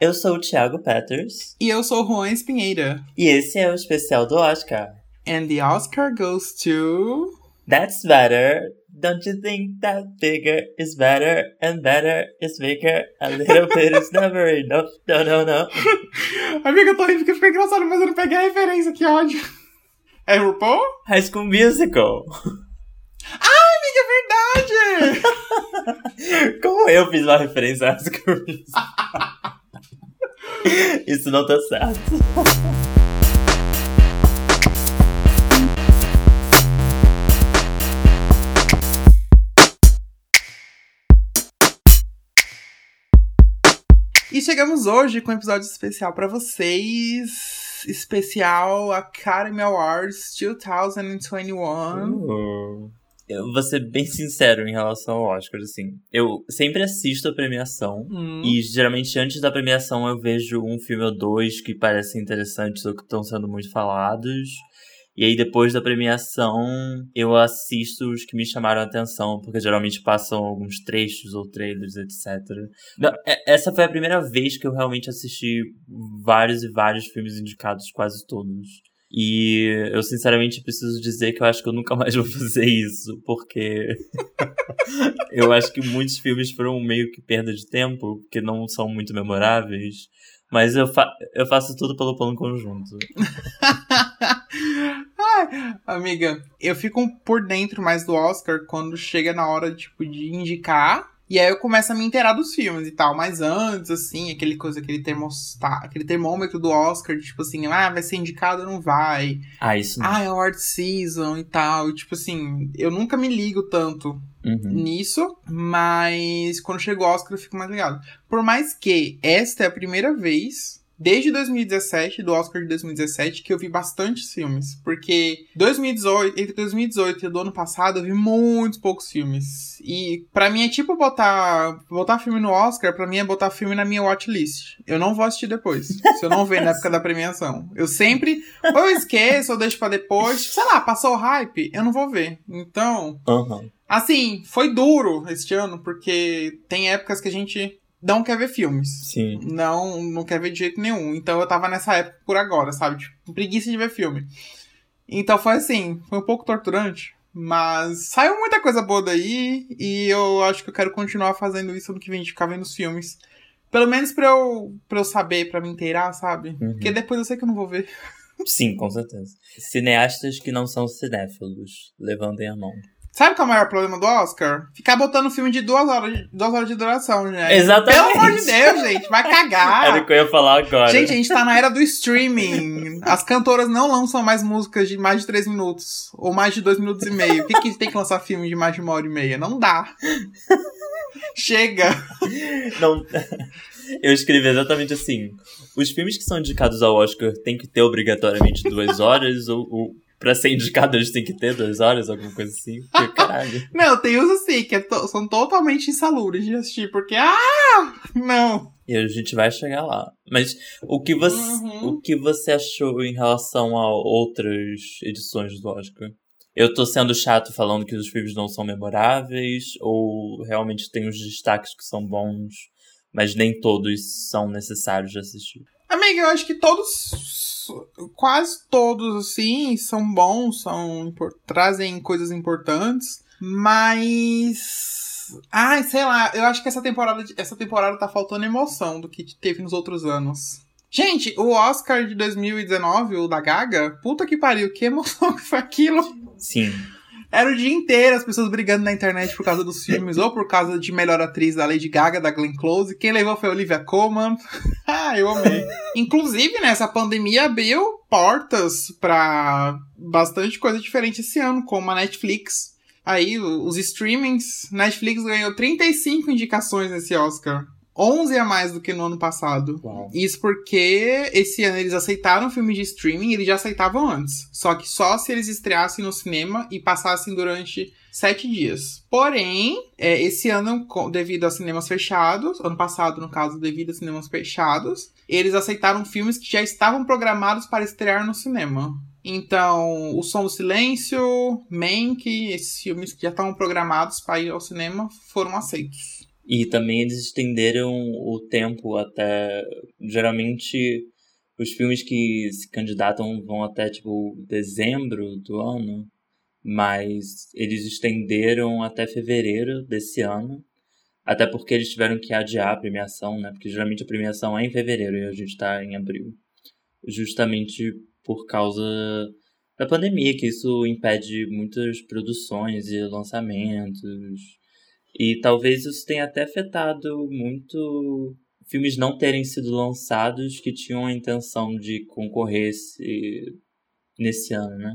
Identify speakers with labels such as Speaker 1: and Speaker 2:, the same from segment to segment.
Speaker 1: Eu sou o Thiago Peters.
Speaker 2: E eu sou o Juan Espinheira.
Speaker 1: E esse é o especial do Oscar.
Speaker 2: And the Oscar goes to.
Speaker 1: That's better. Don't you think that bigger is better and better is bigger? A little bit is never enough. No, no, no.
Speaker 2: Amiga, eu tô rindo porque ficou engraçado, mas eu não peguei a referência, que ódio. É RuPaul?
Speaker 1: High School Musical.
Speaker 2: Ai, amiga, é verdade!
Speaker 1: Como eu fiz uma referência a High School Musical? Isso não tá certo.
Speaker 2: e chegamos hoje com um episódio especial pra vocês. Especial Academy Awards 2021.
Speaker 1: Uh, eu vou ser bem sincero em relação ao Oscar, assim. Eu sempre assisto a premiação.
Speaker 2: Hum.
Speaker 1: E geralmente antes da premiação eu vejo um filme ou dois que parecem interessantes ou que estão sendo muito falados. E aí depois da premiação eu assisto os que me chamaram a atenção, porque geralmente passam alguns trechos ou trailers, etc. Não, é- essa foi a primeira vez que eu realmente assisti vários e vários filmes indicados, quase todos. E eu sinceramente preciso dizer que eu acho que eu nunca mais vou fazer isso, porque eu acho que muitos filmes foram meio que perda de tempo, porque não são muito memoráveis. Mas eu, fa eu faço tudo pelo plano conjunto.
Speaker 2: Amiga, eu fico por dentro mais do Oscar quando chega na hora, tipo, de indicar. E aí eu começo a me inteirar dos filmes e tal. Mas antes, assim, aquele coisa, aquele termostat, aquele termômetro do Oscar, de, tipo assim, ah, vai ser indicado ou não vai.
Speaker 1: Ah, isso não.
Speaker 2: Ah, é award season e tal. E, tipo assim, eu nunca me ligo tanto
Speaker 1: Uhum.
Speaker 2: nisso, mas quando chega o Oscar eu fico mais ligado. Por mais que esta é a primeira vez, desde 2017, do Oscar de 2017, que eu vi bastantes filmes. Porque 2018, entre 2018 e do ano passado eu vi muitos poucos filmes. E pra mim é tipo botar, botar filme no Oscar, pra mim é botar filme na minha watchlist. Eu não vou assistir depois, se eu não ver na época da premiação. Eu sempre, ou eu esqueço, ou deixo pra depois. Sei lá, passou o hype, eu não vou ver. Então,
Speaker 1: Uhum.
Speaker 2: Assim, foi duro este ano, porque tem épocas que a gente não quer ver filmes.
Speaker 1: Sim.
Speaker 2: Não, não quer ver de jeito nenhum. Então eu tava nessa época por agora, sabe? Tipo, preguiça de ver filme. Então foi assim, foi um pouco torturante. Mas saiu muita coisa boa daí. E eu acho que eu quero continuar fazendo isso no que vem de ficar vendo os filmes. Pelo menos pra eu, pra eu saber, pra me inteirar, sabe?
Speaker 1: Uhum.
Speaker 2: Porque depois eu sei que eu não vou ver.
Speaker 1: Sim, com certeza. Cineastas que não são cinéfilos, levantem a mão.
Speaker 2: Sabe qual é o maior problema do Oscar? Ficar botando filme de duas horas, de- duas horas de duração, gente.
Speaker 1: Exatamente.
Speaker 2: Pelo amor de Deus, gente, vai cagar.
Speaker 1: Era o que eu ia falar agora.
Speaker 2: Gente, a gente tá na era do streaming. As cantoras não lançam mais músicas de mais de três minutos. Ou mais de dois minutos e meio. Por que, que tem que lançar filme de mais de uma hora e meia? Não dá. Chega.
Speaker 1: Não. Eu escrevi exatamente assim. Os filmes que são indicados ao Oscar têm que ter obrigatoriamente duas horas, ou, ou pra ser indicado eles têm que ter duas horas, alguma coisa assim. Porque, caralho.
Speaker 2: Não, tem uns assim que é to- são totalmente insalubres de assistir. Porque, ah! Não.
Speaker 1: E a gente vai chegar lá. Mas o que você,
Speaker 2: Uhum.
Speaker 1: o que você achou em relação a outras edições do Oscar? Eu tô sendo chato falando que os filmes não são memoráveis, ou realmente tem os destaques que são bons, mas nem todos são necessários de assistir.
Speaker 2: Amiga, eu acho que todos, quase todos, assim, são bons, são trazem coisas importantes, mas, ai, sei lá, eu acho que essa temporada, essa temporada tá faltando emoção do que teve nos outros anos. Gente, o Oscar de 2019, o da Gaga, puta que pariu, que emoção que foi aquilo.
Speaker 1: Sim.
Speaker 2: Era o dia inteiro as pessoas brigando na internet por causa dos filmes, ou por causa de melhor atriz da Lady Gaga, da Glenn Close. Quem levou foi a Olivia Colman. ah, eu amei. Inclusive, né, essa pandemia abriu portas pra bastante coisa diferente esse ano, como a Netflix. Aí, os streamings. Netflix ganhou 35 indicações nesse Oscar. 11 a mais do que no ano passado.
Speaker 1: Uau.
Speaker 2: Isso porque esse ano eles aceitaram filmes de streaming, eles já aceitavam antes. Só que só se eles estreassem no cinema e passassem durante sete dias. Porém, é, esse ano, devido a cinemas fechados, ano passado, no caso, devido a cinemas fechados, eles aceitaram filmes que já estavam programados para estrear no cinema. Então, O Som do Silêncio, Mank, esses filmes que já estavam programados para ir ao cinema foram aceitos.
Speaker 1: E também eles estenderam o tempo até. Geralmente, os filmes que se candidatam vão até, tipo, dezembro do ano, mas eles estenderam até fevereiro desse ano. Até porque eles tiveram que adiar a premiação, né? Porque geralmente a premiação é em fevereiro e a gente tá em abril. Justamente por causa da pandemia, que isso impede muitas produções e lançamentos. E talvez isso tenha até afetado muito filmes não terem sido lançados que tinham a intenção de concorrer esse, nesse ano, né?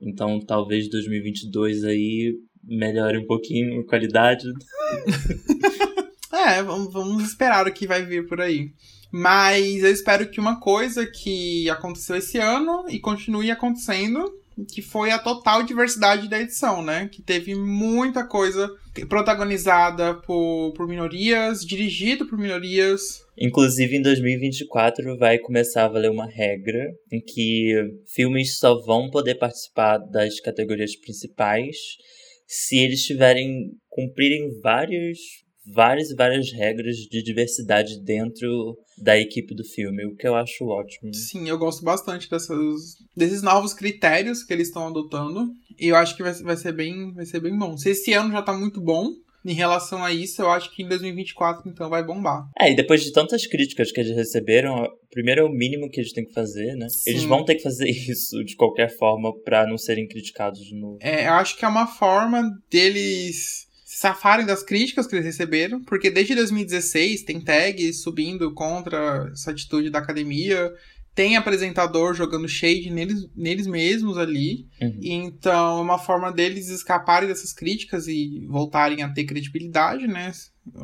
Speaker 1: Então talvez 2022 aí melhore um pouquinho a qualidade.
Speaker 2: é, vamos, vamos esperar o que vai vir por aí. Mas eu espero que uma coisa que aconteceu esse ano e continue acontecendo, que foi a total diversidade da edição, né? Que teve muita coisa protagonizada por, por minorias, dirigido por minorias.
Speaker 1: Inclusive, em 2024 vai começar a valer uma regra em que filmes só vão poder participar das categorias principais se eles tiverem cumprirem vários várias e várias regras de diversidade dentro da equipe do filme, o que eu acho ótimo.
Speaker 2: Sim, eu gosto bastante dessas, desses novos critérios que eles estão adotando. E eu acho que vai, vai, ser bem, vai ser bem bom. Se esse ano já tá muito bom, em relação a isso, eu acho que em 2024, então, vai bombar.
Speaker 1: É, e depois de tantas críticas que eles receberam, primeiro é o mínimo que eles têm que fazer, né? Sim. Eles vão ter que fazer isso de qualquer forma para não serem criticados de novo.
Speaker 2: É, eu acho que é uma forma deles safarem das críticas que eles receberam, porque desde 2016 tem tags subindo contra essa atitude da academia, tem apresentador jogando shade neles, neles mesmos ali. Uhum. Então é uma forma deles escaparem dessas críticas e voltarem a ter credibilidade, né?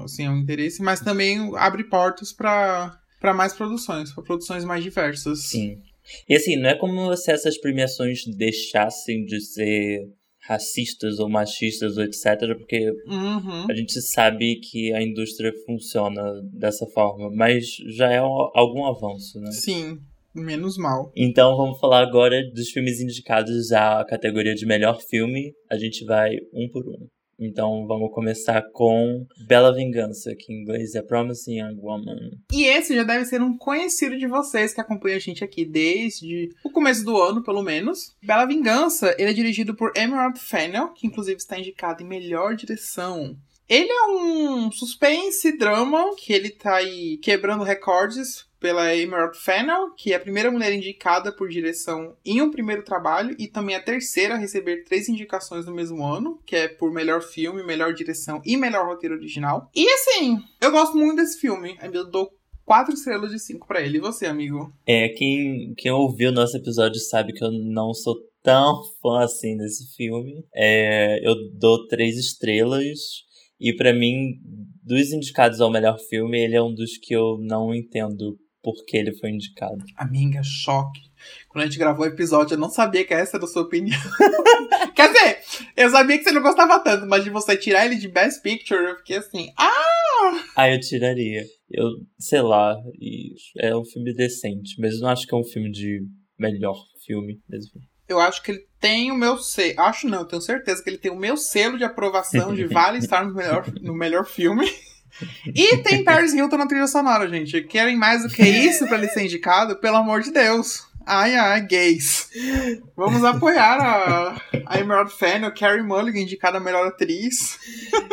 Speaker 2: Assim, é um interesse, mas também abre portas para para mais produções, para produções mais diversas.
Speaker 1: Sim. E assim, não é como se essas premiações deixassem de ser racistas ou machistas ou etc, porque
Speaker 2: uhum.
Speaker 1: a gente sabe que a indústria funciona dessa forma, mas já é algum avanço, né?
Speaker 2: Sim, menos mal.
Speaker 1: Então vamos falar agora dos filmes indicados à categoria de melhor filme. A gente vai um por um. Então vamos começar com Bela Vingança, que em inglês é Promising Young Woman.
Speaker 2: E esse já deve ser um conhecido de vocês que acompanha a gente aqui desde o começo do ano, pelo menos. Bela Vingança, ele é dirigido por Emerald Fennell, que inclusive está indicado em melhor direção. Ele é um suspense drama que ele tá aí quebrando recordes pela Emerald Fennell, que é a primeira mulher indicada por direção em um primeiro trabalho e também a terceira a receber três indicações no mesmo ano, que é por melhor filme, melhor direção e melhor roteiro original. E assim, eu gosto muito desse filme. Eu dou quatro estrelas de cinco para ele. E você, amigo?
Speaker 1: É, quem, quem ouviu nosso episódio sabe que eu não sou tão fã assim desse filme. É, eu dou três estrelas. E para mim, dos indicados ao melhor filme, ele é um dos que eu não entendo porque ele foi indicado.
Speaker 2: Amiga, choque. Quando a gente gravou o episódio, eu não sabia que essa era a sua opinião. Quer dizer, eu sabia que você não gostava tanto, mas de você tirar ele de Best Picture, eu fiquei assim, ah!
Speaker 1: Ah, eu tiraria. Eu, sei lá, é um filme decente, mas eu não acho que é um filme de melhor filme mesmo.
Speaker 2: Eu acho que ele tem o meu selo. Acho não, eu tenho certeza que ele tem o meu selo de aprovação de vale estar no melhor, no melhor filme. E tem Paris Hilton na trilha sonora, gente. Querem mais do que isso para ele ser indicado? Pelo amor de Deus. Ai, ai, gays. Vamos apoiar a, a Emerald Fennel, Carrie Mulligan, indicada a melhor atriz.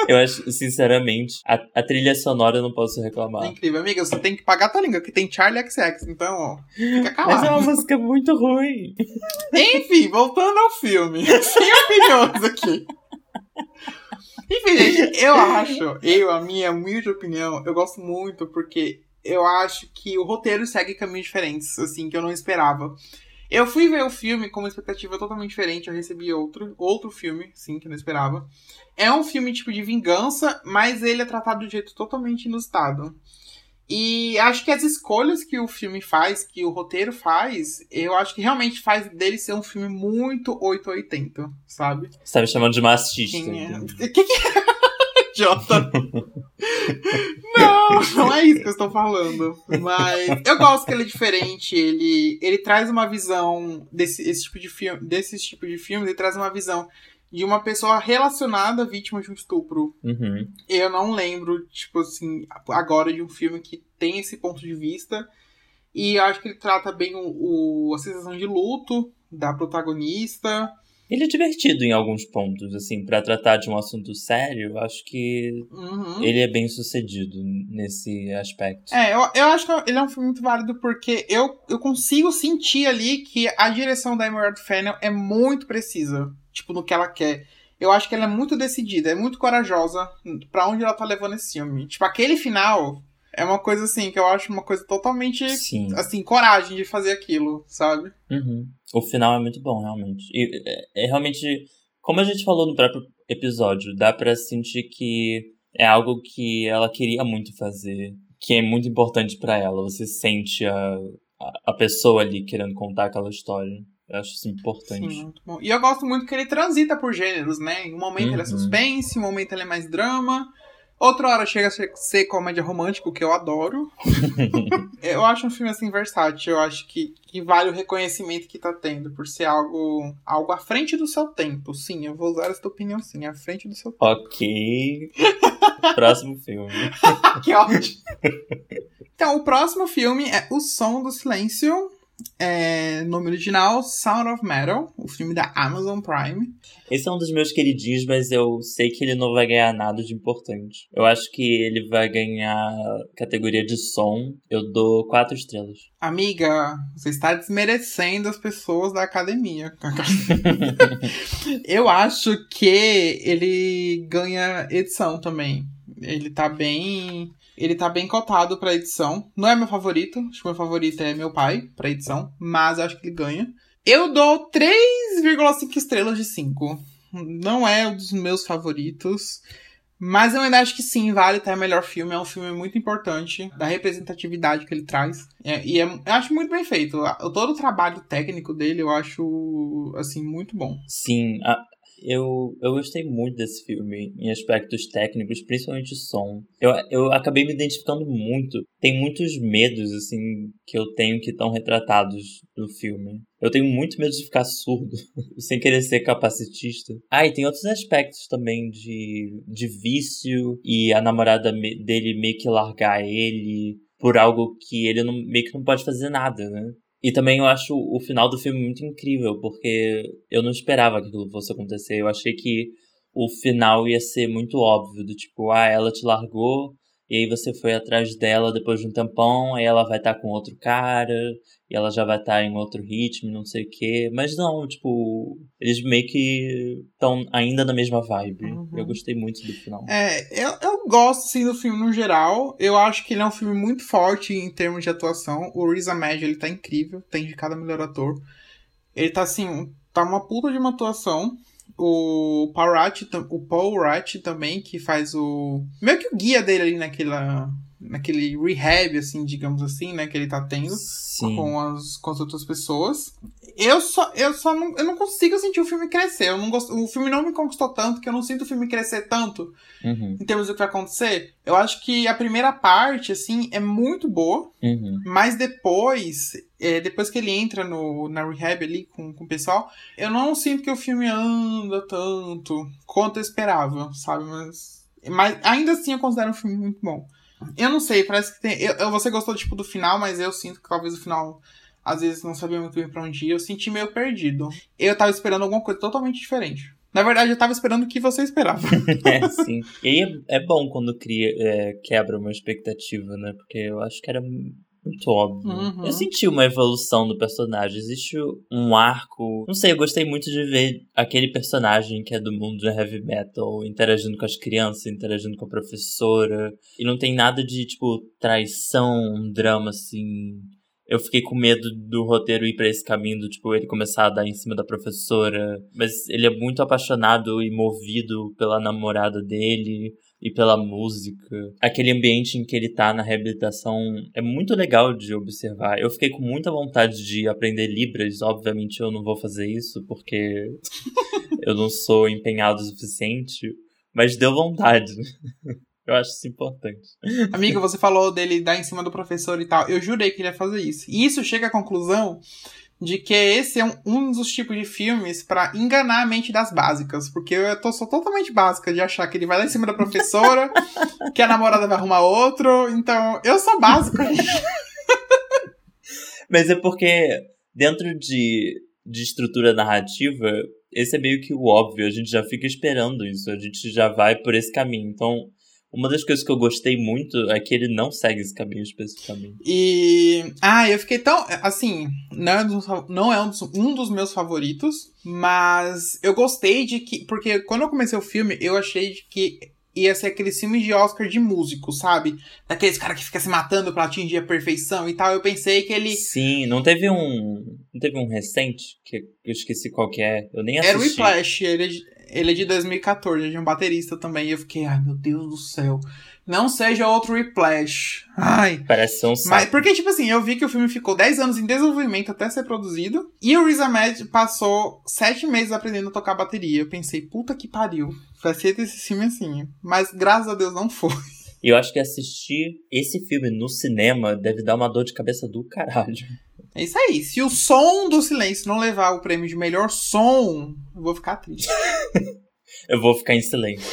Speaker 1: Eu acho, sinceramente, a, a trilha sonora eu não posso reclamar.
Speaker 2: É incrível, amiga. Você tem que pagar a tua língua, que tem Charlie XX, então, ó, fica calado.
Speaker 1: Mas é uma música muito ruim.
Speaker 2: Enfim, voltando ao filme. Sem opiniões aqui. Enfim, gente, eu acho, eu, a minha humilde opinião, eu gosto muito porque eu acho que o roteiro segue caminhos diferentes, assim, que eu não esperava. Eu fui ver o filme com uma expectativa totalmente diferente, eu recebi outro, outro filme, sim, que eu não esperava. É um filme tipo de vingança, mas ele é tratado de um jeito totalmente inusitado. E acho que as escolhas que o filme faz, que o roteiro faz, eu acho que realmente faz dele ser um filme muito 880, sabe?
Speaker 1: Você tá me chamando de machista.
Speaker 2: Quem é? O que, que é? Jota. não, não é isso que eu estou falando. Mas eu gosto que ele é diferente. Ele, ele traz uma visão desse esse tipo de filme, desse tipo de filme, ele traz uma visão de uma pessoa relacionada à vítima de um estupro.
Speaker 1: Uhum.
Speaker 2: Eu não lembro, tipo assim, agora de um filme que tem esse ponto de vista. E eu acho que ele trata bem o, o a sensação de luto da protagonista.
Speaker 1: Ele é divertido em alguns pontos, assim, para tratar de um assunto sério, eu acho que
Speaker 2: Uhum.
Speaker 1: ele é bem sucedido nesse aspecto.
Speaker 2: É, eu, eu acho que ele é um filme muito válido porque eu, eu consigo sentir ali que a direção da Emerald Fennel é muito precisa, tipo, no que ela quer. Eu acho que ela é muito decidida, é muito corajosa pra onde ela tá levando esse filme. Tipo, aquele final é uma coisa assim, que eu acho uma coisa totalmente,
Speaker 1: Sim.
Speaker 2: assim, coragem de fazer aquilo, sabe?
Speaker 1: Uhum. O final é muito bom, realmente. E é, é realmente, como a gente falou no próprio episódio, dá pra sentir que é algo que ela queria muito fazer, que é muito importante pra ela. Você sente a, a, a pessoa ali querendo contar aquela história. Eu acho isso importante.
Speaker 2: Sim, muito bom. E eu gosto muito que ele transita por gêneros, né? Em um momento ele é
Speaker 1: Uhum.
Speaker 2: suspense, em um momento ele é mais drama. Outra hora chega a ser- comédia romântica, que eu adoro. eu acho um filme assim versátil. Eu acho que, que vale o reconhecimento que tá tendo por ser algo, algo à frente do seu tempo. Sim, eu vou usar essa opinião sim, à frente do seu tempo.
Speaker 1: ok. Próximo filme.
Speaker 2: que ótimo. Então, o próximo filme é O Som do Silêncio. É, nome original, Sound of Metal, o filme da Amazon Prime.
Speaker 1: Esse é um dos meus queridinhos, mas eu sei que ele não vai ganhar nada de importante. Eu acho que ele vai ganhar categoria de som. Eu dou quatro estrelas.
Speaker 2: Amiga, você está desmerecendo as pessoas da academia. Eu acho que ele ganha edição também. Ele tá bem. Ele tá bem cotado pra edição. Não é meu favorito. Acho que meu favorito é meu pai pra edição. Mas acho que ele ganha. Eu dou 3,5 estrelas de 5. Não é um dos meus favoritos. Mas eu ainda acho que sim, vale estar melhor filme. É um filme muito importante, da representatividade que ele traz. É, e é, eu acho muito bem feito. Todo o trabalho técnico dele eu acho, assim, muito bom.
Speaker 1: Sim, a- eu, eu gostei muito desse filme em aspectos técnicos, principalmente som. Eu, eu acabei me identificando muito. Tem muitos medos, assim, que eu tenho que estão retratados no filme. Eu tenho muito medo de ficar surdo, sem querer ser capacitista. Ah, e tem outros aspectos também de, de vício e a namorada dele meio que largar ele por algo que ele não, meio que não pode fazer nada, né? E também eu acho o final do filme muito incrível, porque eu não esperava que aquilo fosse acontecer. Eu achei que o final ia ser muito óbvio, do tipo, ah, ela te largou, e aí você foi atrás dela depois de um tempão, aí ela vai estar com outro cara, e ela já vai estar em outro ritmo, não sei o quê. Mas não, tipo, eles meio que estão ainda na mesma vibe.
Speaker 2: Uhum.
Speaker 1: Eu gostei muito do final.
Speaker 2: É, eu, eu gosto, assim, do filme no geral. Eu acho que ele é um filme muito forte em termos de atuação. O Riz Ahmed, ele tá incrível. Tem de cada melhor ator. Ele tá, assim, tá uma puta de uma atuação. O Paul tam- o Paul Rudd também, que faz o... Meio que o guia dele ali naquela... Naquele rehab, assim, digamos assim, né? Que ele tá tendo
Speaker 1: Sim.
Speaker 2: com as, com as outras pessoas. Eu só, eu só não, eu não consigo sentir o filme crescer. Eu não gosto, o filme não me conquistou tanto, que eu não sinto o filme crescer tanto
Speaker 1: Uhum,
Speaker 2: em termos do que vai acontecer. Eu acho que a primeira parte, assim, é muito boa,
Speaker 1: uhum.
Speaker 2: mas depois, é, depois que ele entra no, na rehab ali com, com o pessoal, eu não sinto que o filme anda tanto quanto eu esperava, sabe? Mas, mas ainda assim eu considero um filme muito bom. Eu não sei, parece que tem. Eu, você gostou tipo, do final, mas eu sinto que talvez o final. Às vezes não sabia muito bem pra onde ir, eu senti meio perdido. Eu tava esperando alguma coisa totalmente diferente. Na verdade, eu tava esperando o que você esperava.
Speaker 1: É, sim. E é, é bom quando cria, é, quebra uma expectativa, né? Porque eu acho que era muito óbvio.
Speaker 2: Uhum.
Speaker 1: Eu senti uma evolução do personagem. Existe um arco. Não sei, eu gostei muito de ver aquele personagem que é do mundo do heavy metal interagindo com as crianças, interagindo com a professora. E não tem nada de, tipo, traição, um drama assim. Eu fiquei com medo do roteiro ir pra esse caminho, do, tipo, ele começar a dar em cima da professora. Mas ele é muito apaixonado e movido pela namorada dele e pela música. Aquele ambiente em que ele tá na reabilitação é muito legal de observar. Eu fiquei com muita vontade de aprender Libras. Obviamente eu não vou fazer isso porque eu não sou empenhado o suficiente. Mas deu vontade. Eu acho isso importante.
Speaker 2: Amiga, você falou dele dar em cima do professor e tal. Eu jurei que ele ia fazer isso. E isso chega à conclusão de que esse é um, um dos tipos de filmes para enganar a mente das básicas. Porque eu tô, sou totalmente básica de achar que ele vai lá em cima da professora, que a namorada vai arrumar outro. Então, eu sou básica.
Speaker 1: Mas é porque dentro de, de estrutura narrativa, esse é meio que o óbvio. A gente já fica esperando isso. A gente já vai por esse caminho. Então, uma das coisas que eu gostei muito é que ele não segue esse caminho especificamente.
Speaker 2: E. Ah, eu fiquei tão. Assim, não é, um dos, não é um, dos, um dos meus favoritos, mas eu gostei de que. Porque quando eu comecei o filme, eu achei de que ia ser aqueles filmes de Oscar de músico, sabe? Daqueles caras que ficam se matando pra atingir a perfeição e tal. Eu pensei que ele.
Speaker 1: Sim, não teve um. Não teve um recente, que eu esqueci qual que é. Eu nem assisti.
Speaker 2: Era o Whiplash, ele, ele é de 2014, é de um baterista também. E eu fiquei, ai meu Deus do céu. Não seja outro Whiplash. Ai.
Speaker 1: Parece ser um saco.
Speaker 2: Mas, porque, tipo assim, eu vi que o filme ficou 10 anos em desenvolvimento até ser produzido. E o Riz Ahmed passou 7 meses aprendendo a tocar bateria. Eu pensei, puta que pariu. Vai ser esse filme assim. Mas graças a Deus não foi.
Speaker 1: E eu acho que assistir esse filme no cinema deve dar uma dor de cabeça do caralho.
Speaker 2: É isso aí. Se o som do silêncio não levar o prêmio de melhor som, eu vou ficar triste.
Speaker 1: eu vou ficar em silêncio.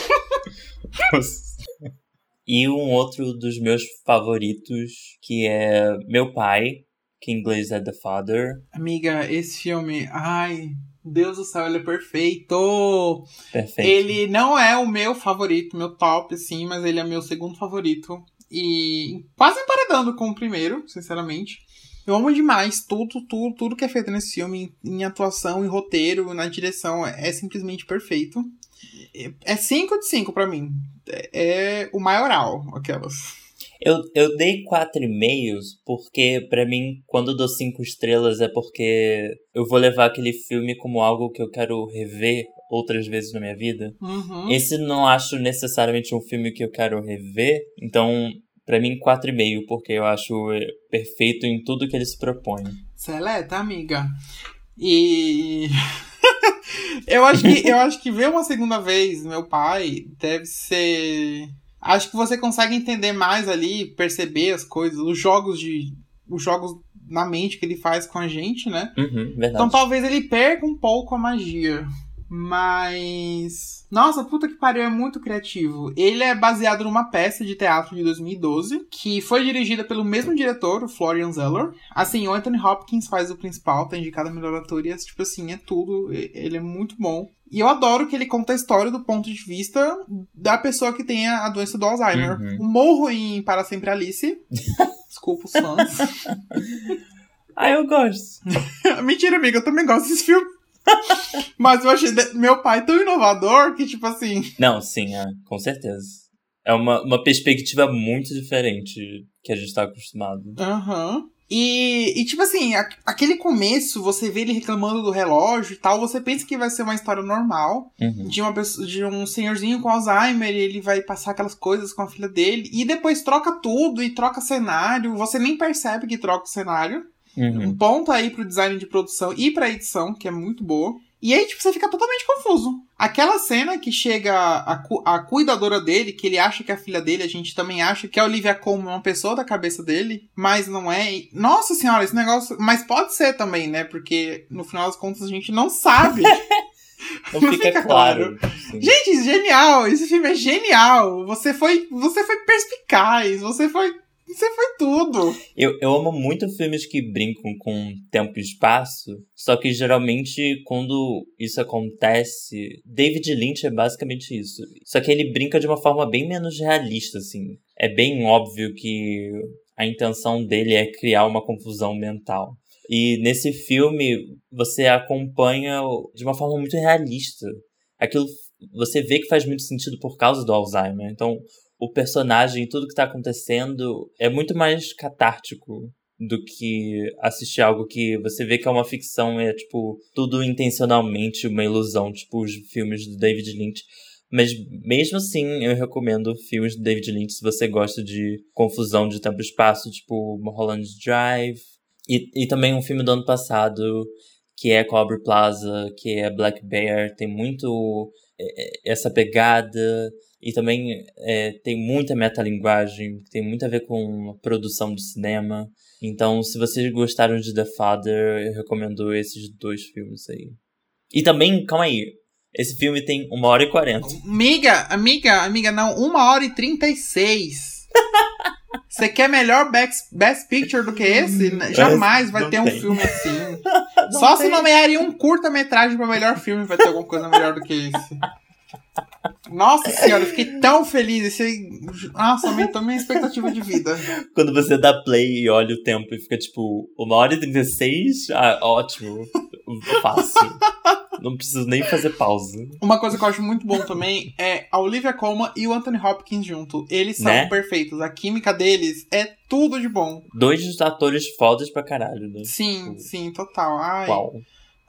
Speaker 1: e um outro dos meus favoritos, que é Meu Pai, que em inglês é The Father.
Speaker 2: Amiga, esse filme, ai, Deus do céu, ele é perfeito!
Speaker 1: Perfeito.
Speaker 2: Ele não é o meu favorito, meu top, sim, mas ele é meu segundo favorito. E quase emparedando com o primeiro, sinceramente. Eu amo demais tudo, tudo, tudo que é feito nesse filme, em atuação, em roteiro, na direção, é, é simplesmente perfeito. É 5 de 5 para mim. É, é o maioral, aquelas.
Speaker 1: Eu, eu dei quatro e meios porque, para mim, quando dou cinco estrelas é porque eu vou levar aquele filme como algo que eu quero rever outras vezes na minha vida.
Speaker 2: Uhum.
Speaker 1: Esse não acho necessariamente um filme que eu quero rever, então para mim, 4,5, porque eu acho é, perfeito em tudo que ele se propõe.
Speaker 2: Seleta, amiga. E. eu, acho que, eu acho que ver uma segunda vez meu pai deve ser. Acho que você consegue entender mais ali, perceber as coisas, os jogos de. Os jogos na mente que ele faz com a gente, né?
Speaker 1: Uhum,
Speaker 2: então talvez ele perca um pouco a magia. Mas. Nossa, puta que pariu, é muito criativo. Ele é baseado numa peça de teatro de 2012, que foi dirigida pelo mesmo diretor, o Florian Zeller. Assim, o Anthony Hopkins faz o principal, tá indicado a melhor ator, e tipo assim, é tudo. Ele é muito bom. E eu adoro que ele conta a história do ponto de vista da pessoa que tem a doença do Alzheimer.
Speaker 1: Uhum.
Speaker 2: Morro em Para Sempre Alice. Desculpa os fãs.
Speaker 1: ah, eu gosto.
Speaker 2: Mentira, amiga, eu também gosto desse filme. Mas eu achei meu pai tão inovador que, tipo assim.
Speaker 1: Não, sim, é, com certeza. É uma, uma perspectiva muito diferente que a gente tá acostumado.
Speaker 2: Aham. Uhum. E, e, tipo assim, a, aquele começo, você vê ele reclamando do relógio e tal, você pensa que vai ser uma história normal
Speaker 1: uhum.
Speaker 2: de, uma pessoa, de um senhorzinho com Alzheimer, e ele vai passar aquelas coisas com a filha dele, e depois troca tudo e troca cenário, você nem percebe que troca o cenário.
Speaker 1: Uhum.
Speaker 2: Um ponto aí pro design de produção e pra edição, que é muito boa. E aí, tipo, você fica totalmente confuso. Aquela cena que chega a, cu a cuidadora dele, que ele acha que é a filha dele, a gente também acha que a Olivia como uma pessoa da cabeça dele, mas não é. E, nossa senhora, esse negócio. Mas pode ser também, né? Porque no final das contas a gente não sabe.
Speaker 1: não, não fica, fica, claro. claro.
Speaker 2: Gente, genial! Esse filme é genial! Você foi, você foi perspicaz, você foi você foi tudo.
Speaker 1: Eu, eu amo muito filmes que brincam com tempo e espaço, só que geralmente quando isso acontece, David Lynch é basicamente isso. Só que ele brinca de uma forma bem menos realista, assim. É bem óbvio que a intenção dele é criar uma confusão mental. E nesse filme você acompanha de uma forma muito realista. Aquilo você vê que faz muito sentido por causa do Alzheimer. Então, o personagem, tudo que tá acontecendo é muito mais catártico do que assistir algo que você vê que é uma ficção, é tipo, tudo intencionalmente uma ilusão, tipo os filmes do David Lynch. Mas mesmo assim, eu recomendo filmes do David Lynch se você gosta de confusão de tempo e espaço, tipo Mulholland Drive. E, e também um filme do ano passado, que é Cobre Plaza, que é Black Bear, tem muito é, é, essa pegada. E também é, tem muita metalinguagem, tem muito a ver com a produção de cinema. Então, se vocês gostaram de The Father, eu recomendo esses dois filmes aí. E também, calma aí, esse filme tem uma hora e quarenta.
Speaker 2: Amiga, amiga, amiga, não, uma hora e trinta e seis. Você quer melhor best, best Picture do que esse? Jamais vai ter um tem. filme assim. Não Só tem. se nomearia um curta-metragem para melhor filme vai ter alguma coisa melhor do que esse. Nossa senhora, eu fiquei tão feliz. Esse... Nossa, aumentou minha expectativa de vida.
Speaker 1: Quando você dá play e olha o tempo e fica tipo, uma hora e 36, ah, ótimo. Fácil. Não preciso nem fazer pausa.
Speaker 2: Uma coisa que eu acho muito bom também é a Olivia Colman e o Anthony Hopkins junto. Eles são né? perfeitos. A química deles é tudo de bom.
Speaker 1: Dois atores fodas pra caralho, né?
Speaker 2: Sim, tipo, sim, total. Ai. Uau.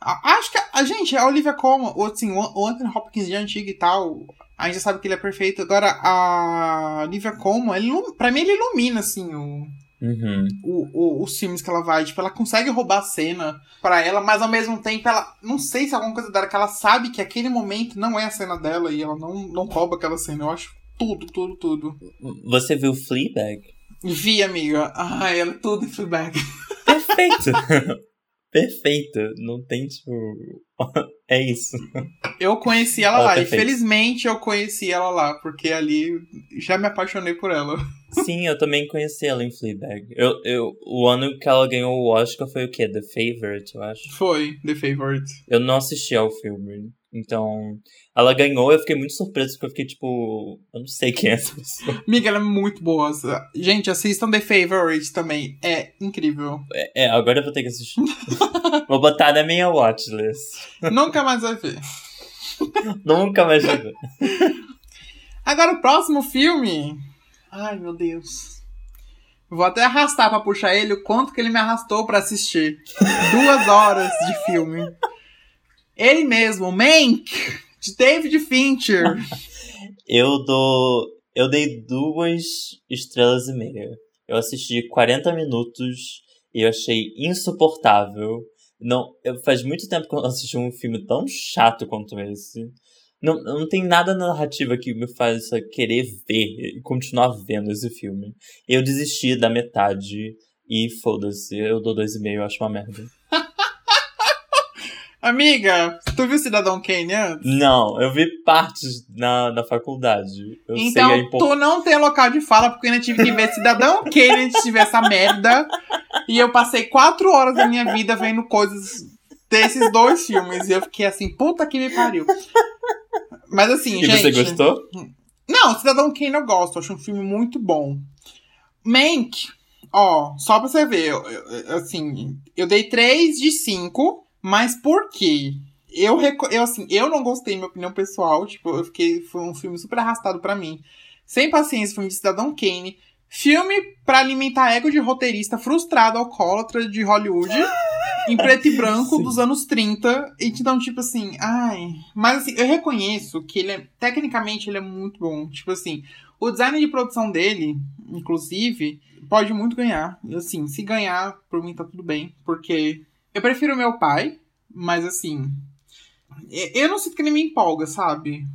Speaker 2: Acho que a, gente, a Olivia Colman, assim, o Anthony Hopkins de antigo e tal, a gente já sabe que ele é perfeito. Agora, a Olivia Colman, ele, pra mim, ele ilumina, assim, o,
Speaker 1: uhum.
Speaker 2: o, o, os filmes que ela vai. Tipo, ela consegue roubar a cena para ela, mas ao mesmo tempo, ela. Não sei se é alguma coisa dela, que ela sabe que aquele momento não é a cena dela e ela não, não rouba aquela cena. Eu acho tudo, tudo, tudo.
Speaker 1: Você viu Fleabag?
Speaker 2: Vi, amiga. Ai, ela é tudo em Fleabag.
Speaker 1: Perfeito! perfeito. Não tem, tipo. é isso.
Speaker 2: Eu conheci ela, ela lá. Perfeita. Infelizmente eu conheci ela lá, porque ali já me apaixonei por ela.
Speaker 1: Sim, eu também conheci ela em Fleabag. Eu, eu, o ano que ela ganhou o Oscar foi o quê? The Favorite, eu acho.
Speaker 2: Foi, The Favorite.
Speaker 1: Eu não assisti ao filme. Então, ela ganhou, eu fiquei muito surpreso, porque eu fiquei tipo, eu não sei quem é essa pessoa.
Speaker 2: Amiga, ela é muito boa. Gente, assistam The Favorite também, é incrível.
Speaker 1: É, é agora eu vou ter que assistir. vou botar na minha watchlist.
Speaker 2: Nunca mais vai ver.
Speaker 1: Nunca mais vai ver.
Speaker 2: Agora o próximo filme. Ai, meu Deus. Vou até arrastar pra puxar ele o quanto que ele me arrastou para assistir. Duas horas de filme. Ele mesmo, Mank, de David Fincher.
Speaker 1: eu dou. Eu dei duas estrelas e meia. Eu assisti 40 minutos e eu achei insuportável. Não, eu, faz muito tempo que eu não assisti um filme tão chato quanto esse. Não, não tem nada na narrativa que me faz querer ver e continuar vendo esse filme. Eu desisti da metade e foda-se, eu dou dois e meio, eu acho uma merda.
Speaker 2: Amiga, tu viu Cidadão Kane antes?
Speaker 1: Não, eu vi partes na, na faculdade. Eu
Speaker 2: então, impor... tu não tem local de fala, porque eu ainda tive que ver Cidadão Kane antes de ver essa merda. E eu passei quatro horas da minha vida vendo coisas desses dois filmes. E eu fiquei assim, puta que me pariu. Mas assim,
Speaker 1: e
Speaker 2: gente...
Speaker 1: E você gostou?
Speaker 2: Não, Cidadão Kane eu gosto. Eu acho um filme muito bom. Mank, ó, só pra você ver. Eu, eu, assim, eu dei 3 de 5 mas por quê? Eu, eu, assim, eu não gostei, minha opinião pessoal. Tipo, eu fiquei. Foi um filme super arrastado para mim. Sem paciência, filme de Cidadão Kane. Filme para alimentar ego de roteirista frustrado, alcoólatra de Hollywood. em preto e branco Sim. dos anos 30. Então, tipo assim, ai. Mas assim, eu reconheço que ele é. Tecnicamente, ele é muito bom. Tipo assim, o design de produção dele, inclusive, pode muito ganhar. Assim, se ganhar, por mim tá tudo bem. Porque eu prefiro meu pai, mas assim. Eu não sinto que ele me empolga, sabe?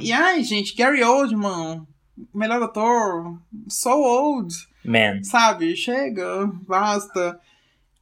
Speaker 2: E ai, gente, Gary Oldman, melhor ator, so old.
Speaker 1: Man.
Speaker 2: Sabe? Chega, basta.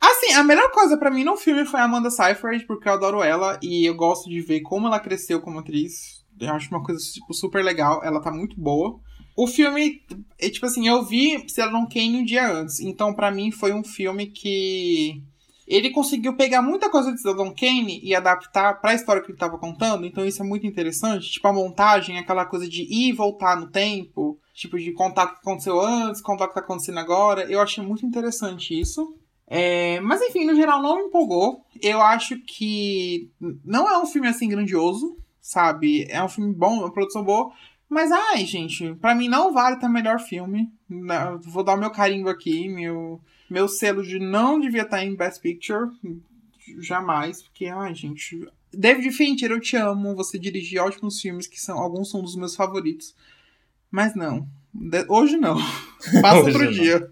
Speaker 2: Assim, a melhor coisa para mim no filme foi a Amanda Seyfried, porque eu adoro ela e eu gosto de ver como ela cresceu como atriz. Eu acho uma coisa tipo, super legal. Ela tá muito boa. O filme, é, tipo assim, eu vi Cidadão Kane um dia antes. Então, para mim, foi um filme que ele conseguiu pegar muita coisa de Cidadão Kane e adaptar para a história que ele estava contando, então isso é muito interessante. Tipo, a montagem, aquela coisa de ir e voltar no tempo, tipo, de contar o que aconteceu antes, contar o que está acontecendo agora. Eu achei muito interessante isso. É, mas enfim, no geral não me empolgou. Eu acho que não é um filme assim grandioso, sabe? É um filme bom, uma produção boa. Mas ai, gente, para mim não vale ter melhor filme. Vou dar o meu carimbo aqui, meu meu selo de não devia estar em Best Picture. Jamais, porque, ai, gente. David Fincher, eu te amo. Você dirige ótimos filmes que são alguns são dos meus favoritos. Mas não. De, hoje não. Passa hoje outro não. dia.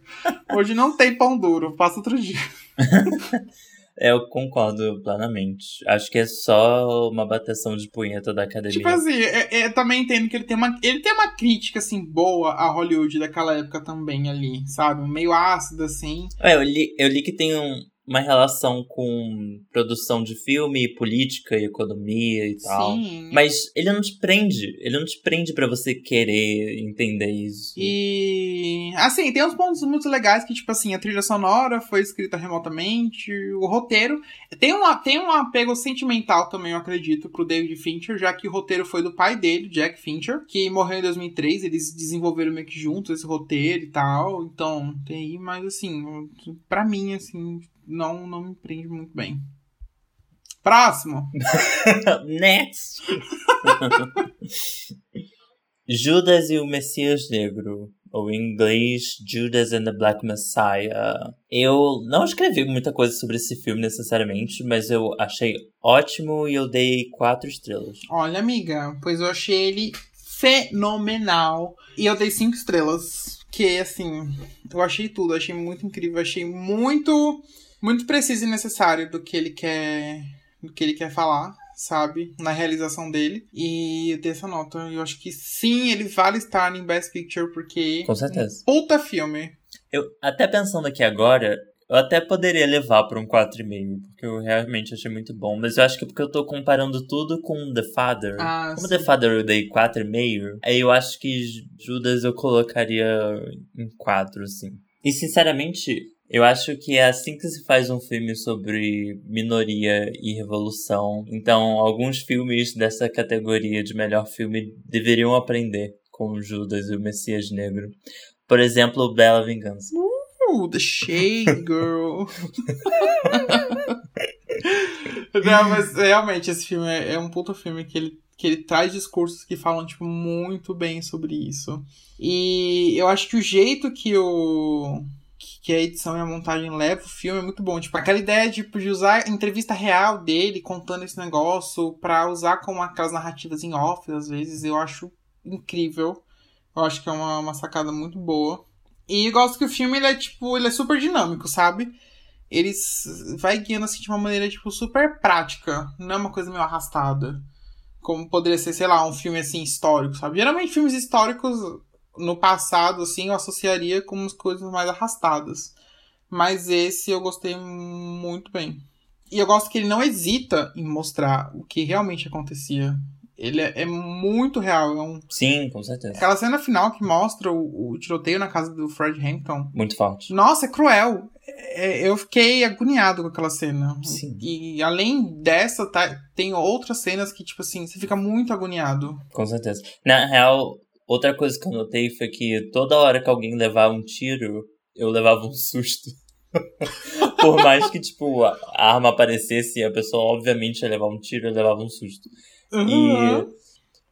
Speaker 2: Hoje não tem pão duro. Passa outro dia.
Speaker 1: Eu concordo plenamente. Acho que é só uma bateção de punheta da academia.
Speaker 2: Tipo assim, é, é, também entendo que ele tem, uma, ele tem uma crítica, assim, boa a Hollywood daquela época também ali, sabe? Meio ácida, assim.
Speaker 1: É, eu li, eu li que tem um, uma relação com produção de filme, política e economia e tal.
Speaker 2: Sim.
Speaker 1: Mas ele não te prende. Ele não te prende para você querer entender isso.
Speaker 2: E assim, tem uns pontos muito legais que, tipo assim, a trilha sonora foi escrita remotamente, o roteiro. Tem um, tem um apego sentimental também, eu acredito, pro David Fincher, já que o roteiro foi do pai dele, Jack Fincher, que morreu em 2003. Eles desenvolveram meio que juntos esse roteiro e tal. Então, tem aí, mas assim, para mim, assim, não, não me prende muito bem. Próximo!
Speaker 1: Next! Judas e o Messias Negro, ou em inglês Judas and the Black Messiah. Eu não escrevi muita coisa sobre esse filme necessariamente, mas eu achei ótimo e eu dei quatro estrelas.
Speaker 2: Olha, amiga, pois eu achei ele fenomenal e eu dei cinco estrelas. Que assim, eu achei tudo, achei muito incrível, achei muito muito preciso e necessário do que ele quer do que ele quer falar, sabe, na realização dele. E eu dei essa nota. Eu acho que sim, ele vale estar em Best Picture porque
Speaker 1: Com certeza.
Speaker 2: Um puta filme.
Speaker 1: Eu até pensando aqui agora, eu até poderia levar para um 4,5, porque eu realmente achei muito bom. Mas eu acho que é porque eu tô comparando tudo com The Father.
Speaker 2: Ah,
Speaker 1: Como
Speaker 2: sim.
Speaker 1: The Father eu dei 4,5, aí eu acho que Judas eu colocaria em 4, assim. E sinceramente, eu acho que é assim que se faz um filme sobre minoria e revolução. Então, alguns filmes dessa categoria de melhor filme deveriam aprender com Judas e o Messias Negro. Por exemplo, Bela Vingança.
Speaker 2: Uh, The Shade Girl. Não, mas realmente esse filme é, é um puta filme que ele, que ele traz discursos que falam, tipo, muito bem sobre isso. E eu acho que o jeito que o. Que a edição e a montagem leva o filme é muito bom. Tipo, aquela ideia tipo, de usar entrevista real dele contando esse negócio pra usar como aquelas narrativas em off, às vezes, eu acho incrível. Eu acho que é uma, uma sacada muito boa. E gosto que o filme, ele é, tipo, ele é super dinâmico, sabe? Ele vai guiando, assim, de uma maneira, tipo, super prática. Não é uma coisa meio arrastada. Como poderia ser, sei lá, um filme, assim, histórico, sabe? Geralmente, filmes históricos, no passado, assim, eu associaria com umas coisas mais arrastadas. Mas esse eu gostei muito bem. E eu gosto que ele não hesita em mostrar o que realmente acontecia. Ele é, é muito real. É um...
Speaker 1: Sim, com certeza.
Speaker 2: Aquela cena final que mostra o, o tiroteio na casa do Fred Hampton.
Speaker 1: Muito forte.
Speaker 2: Nossa, é cruel. É, eu fiquei agoniado com aquela cena.
Speaker 1: Sim.
Speaker 2: E além dessa, tá, tem outras cenas que, tipo assim, você fica muito agoniado.
Speaker 1: Com certeza. Na real, outra coisa que eu notei foi que toda hora que alguém levava um tiro, eu levava um susto. Por mais que, tipo, a arma aparecesse e a pessoa obviamente ia levar um tiro, eu levava um susto.
Speaker 2: Uhum.
Speaker 1: E.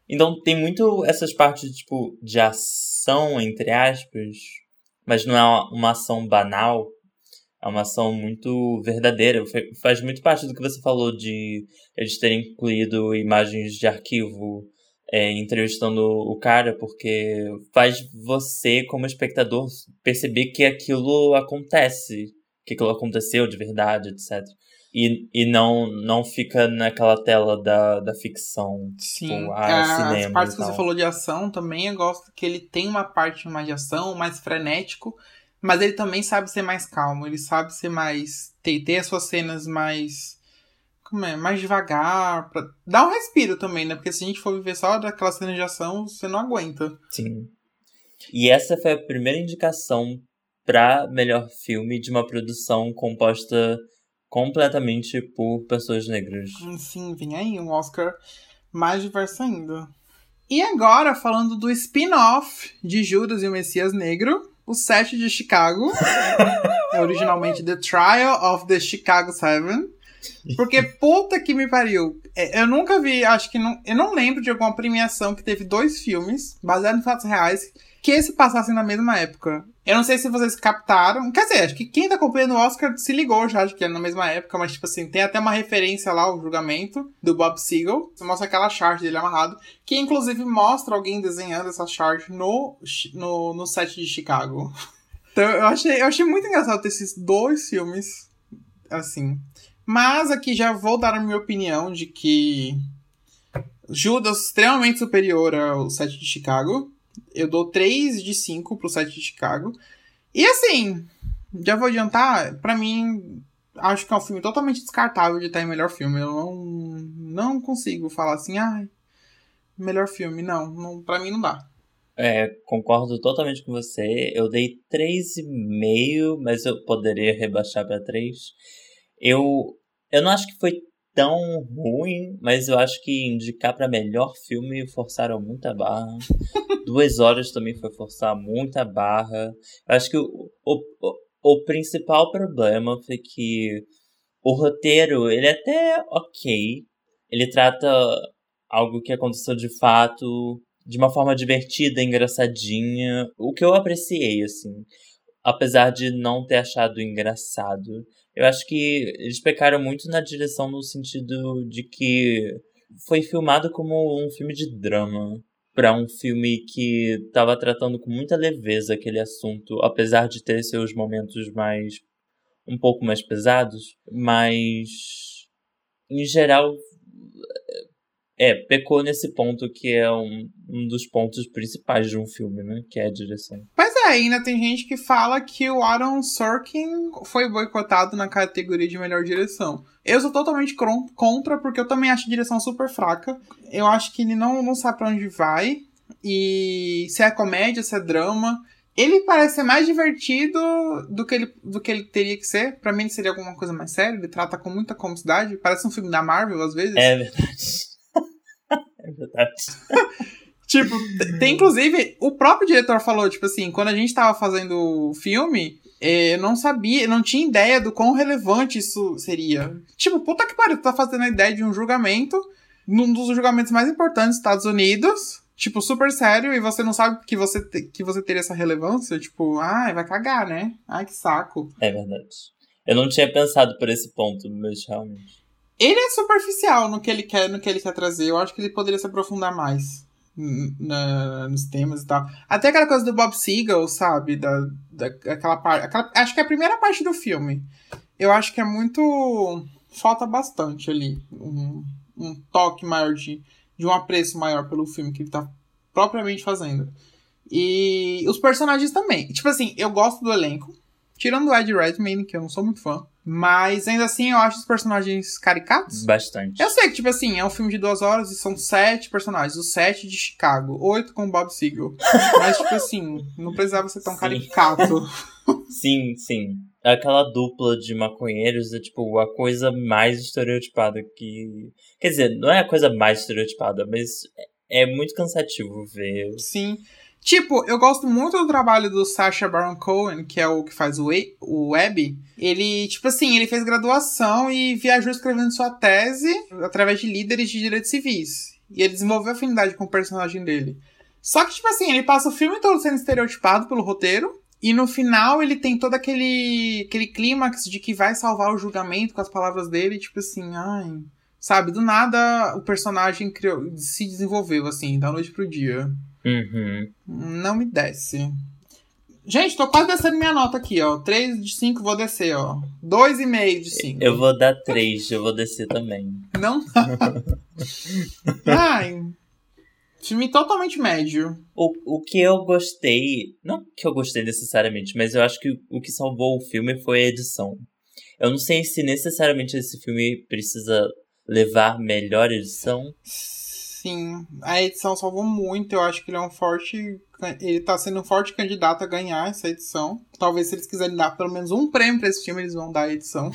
Speaker 1: Então tem muito essas partes, tipo, de ação, entre aspas, mas não é uma- uma ação banal. É uma ação muito verdadeira. Fa- Faz muito parte do que você falou de eles terem incluído imagens de arquivo é, entrevistando o cara, porque faz você, como espectador, perceber que aquilo acontece, que aquilo aconteceu de verdade, etc. E, e não, não fica naquela tela da, da ficção.
Speaker 2: Sim.
Speaker 1: Tipo, ah,
Speaker 2: As
Speaker 1: cinema
Speaker 2: partes
Speaker 1: e
Speaker 2: que você falou de ação também, eu gosto que ele tem uma parte mais de ação, mais frenético, mas ele também sabe ser mais calmo, ele sabe ser mais. ter, ter as suas cenas mais. Como é? Mais devagar. Pra dar um respiro também, né? Porque se a gente for viver só daquelas cenas de ação, você não aguenta.
Speaker 1: Sim. E essa foi a primeira indicação pra melhor filme de uma produção composta completamente por pessoas negras.
Speaker 2: Sim, vem aí um Oscar mais diverso ainda. E agora, falando do spin-off de Judas e o Messias Negro, o Sete de Chicago. é originalmente The Trial of the Chicago Seven. Porque puta que me pariu. É, Eu nunca vi, acho que não. Eu não lembro de alguma premiação que teve dois filmes baseados em fatos reais que se passassem na mesma época. Eu não sei se vocês captaram. Quer dizer, acho que quem tá acompanhando o Oscar se ligou já de que é na mesma época, mas tipo assim, tem até uma referência lá, o julgamento do Bob Seagull. Você mostra aquela charge dele amarrado, que inclusive mostra alguém desenhando essa charge no, no, no set de Chicago. Então eu achei, eu achei muito engraçado ter esses dois filmes, assim. Mas aqui já vou dar a minha opinião de que Judas extremamente superior ao 7 de Chicago. Eu dou 3 de 5 pro 7 de Chicago. E assim, já vou adiantar, para mim, acho que é um filme totalmente descartável de estar em melhor filme. Eu não, não consigo falar assim, ah, melhor filme. Não, não para mim não dá.
Speaker 1: É, concordo totalmente com você. Eu dei 3,5, mas eu poderia rebaixar para 3. Eu, eu não acho que foi tão ruim, mas eu acho que indicar para melhor filme forçaram muita barra. Duas horas também foi forçar muita barra. Eu acho que o, o, o principal problema foi que o roteiro, ele é até ok. Ele trata algo que aconteceu de fato de uma forma divertida, engraçadinha. O que eu apreciei, assim. Apesar de não ter achado engraçado. Eu acho que eles pecaram muito na direção no sentido de que foi filmado como um filme de drama para um filme que estava tratando com muita leveza aquele assunto, apesar de ter seus momentos mais um pouco mais pesados, mas em geral é, pecou nesse ponto que é um, um dos pontos principais de um filme, né? Que é a direção.
Speaker 2: Mas é, ainda tem gente que fala que o Aaron Sorkin foi boicotado na categoria de melhor direção. Eu sou totalmente contra, porque eu também acho a direção super fraca. Eu acho que ele não, não sabe pra onde vai. E se é comédia, se é drama. Ele parece ser mais divertido do que ele, do que ele teria que ser. Pra mim, ele seria alguma coisa mais séria. Ele trata com muita comicidade. Parece um filme da Marvel, às vezes.
Speaker 1: É verdade. É verdade.
Speaker 2: tipo, tem inclusive, o próprio diretor falou, tipo assim, quando a gente tava fazendo o filme, é, eu não sabia, não tinha ideia do quão relevante isso seria. Tipo, puta que pariu, tu tá fazendo a ideia de um julgamento, num dos julgamentos mais importantes dos Estados Unidos, tipo, super sério, e você não sabe que você, te, que você teria essa relevância, tipo, ai, vai cagar, né? Ai, que saco.
Speaker 1: É verdade. Eu não tinha pensado por esse ponto, mas realmente.
Speaker 2: Ele é superficial no que ele quer, no que ele quer trazer. Eu acho que ele poderia se aprofundar mais na, nos temas e tal. Até aquela coisa do Bob Seagull, sabe? Da, da, aquela parte. Aquela, acho que é a primeira parte do filme. Eu acho que é muito. Falta bastante ali. Um, um toque maior de, de um apreço maior pelo filme que ele tá propriamente fazendo. E os personagens também. Tipo assim, eu gosto do elenco. Tirando o Ed Redmayne, que eu não sou muito fã. Mas ainda assim eu acho os personagens caricatos.
Speaker 1: Bastante.
Speaker 2: Eu sei que, tipo assim, é um filme de duas horas e são sete personagens. Os sete de Chicago, oito com Bob Seagull. Mas, tipo assim, não precisava ser tão sim. caricato.
Speaker 1: sim, sim. Aquela dupla de maconheiros é, tipo, a coisa mais estereotipada que. Quer dizer, não é a coisa mais estereotipada, mas é muito cansativo ver.
Speaker 2: Sim. Tipo, eu gosto muito do trabalho do Sacha Baron Cohen, que é o que faz o, o Web. Ele, tipo assim, ele fez graduação e viajou escrevendo sua tese através de líderes de direitos civis. E ele desenvolveu afinidade com o personagem dele. Só que, tipo assim, ele passa o filme todo sendo estereotipado pelo roteiro. E no final ele tem todo aquele, aquele clímax de que vai salvar o julgamento com as palavras dele. Tipo assim, ai. Sabe, do nada o personagem criou, se desenvolveu, assim, da noite pro dia.
Speaker 1: Uhum.
Speaker 2: Não me desce. Gente, tô quase descendo minha nota aqui, ó. 3 de 5 vou descer, ó. 2,5 de 5.
Speaker 1: Eu vou dar 3, eu vou descer também.
Speaker 2: Não? Ai. Filme totalmente médio.
Speaker 1: O, o que eu gostei. Não que eu gostei necessariamente, mas eu acho que o que salvou o filme foi a edição. Eu não sei se necessariamente esse filme precisa levar melhor edição.
Speaker 2: Sim, a edição salvou muito. Eu acho que ele é um forte. Ele tá sendo um forte candidato a ganhar essa edição. Talvez se eles quiserem dar pelo menos um prêmio pra esse filme, eles vão dar a edição.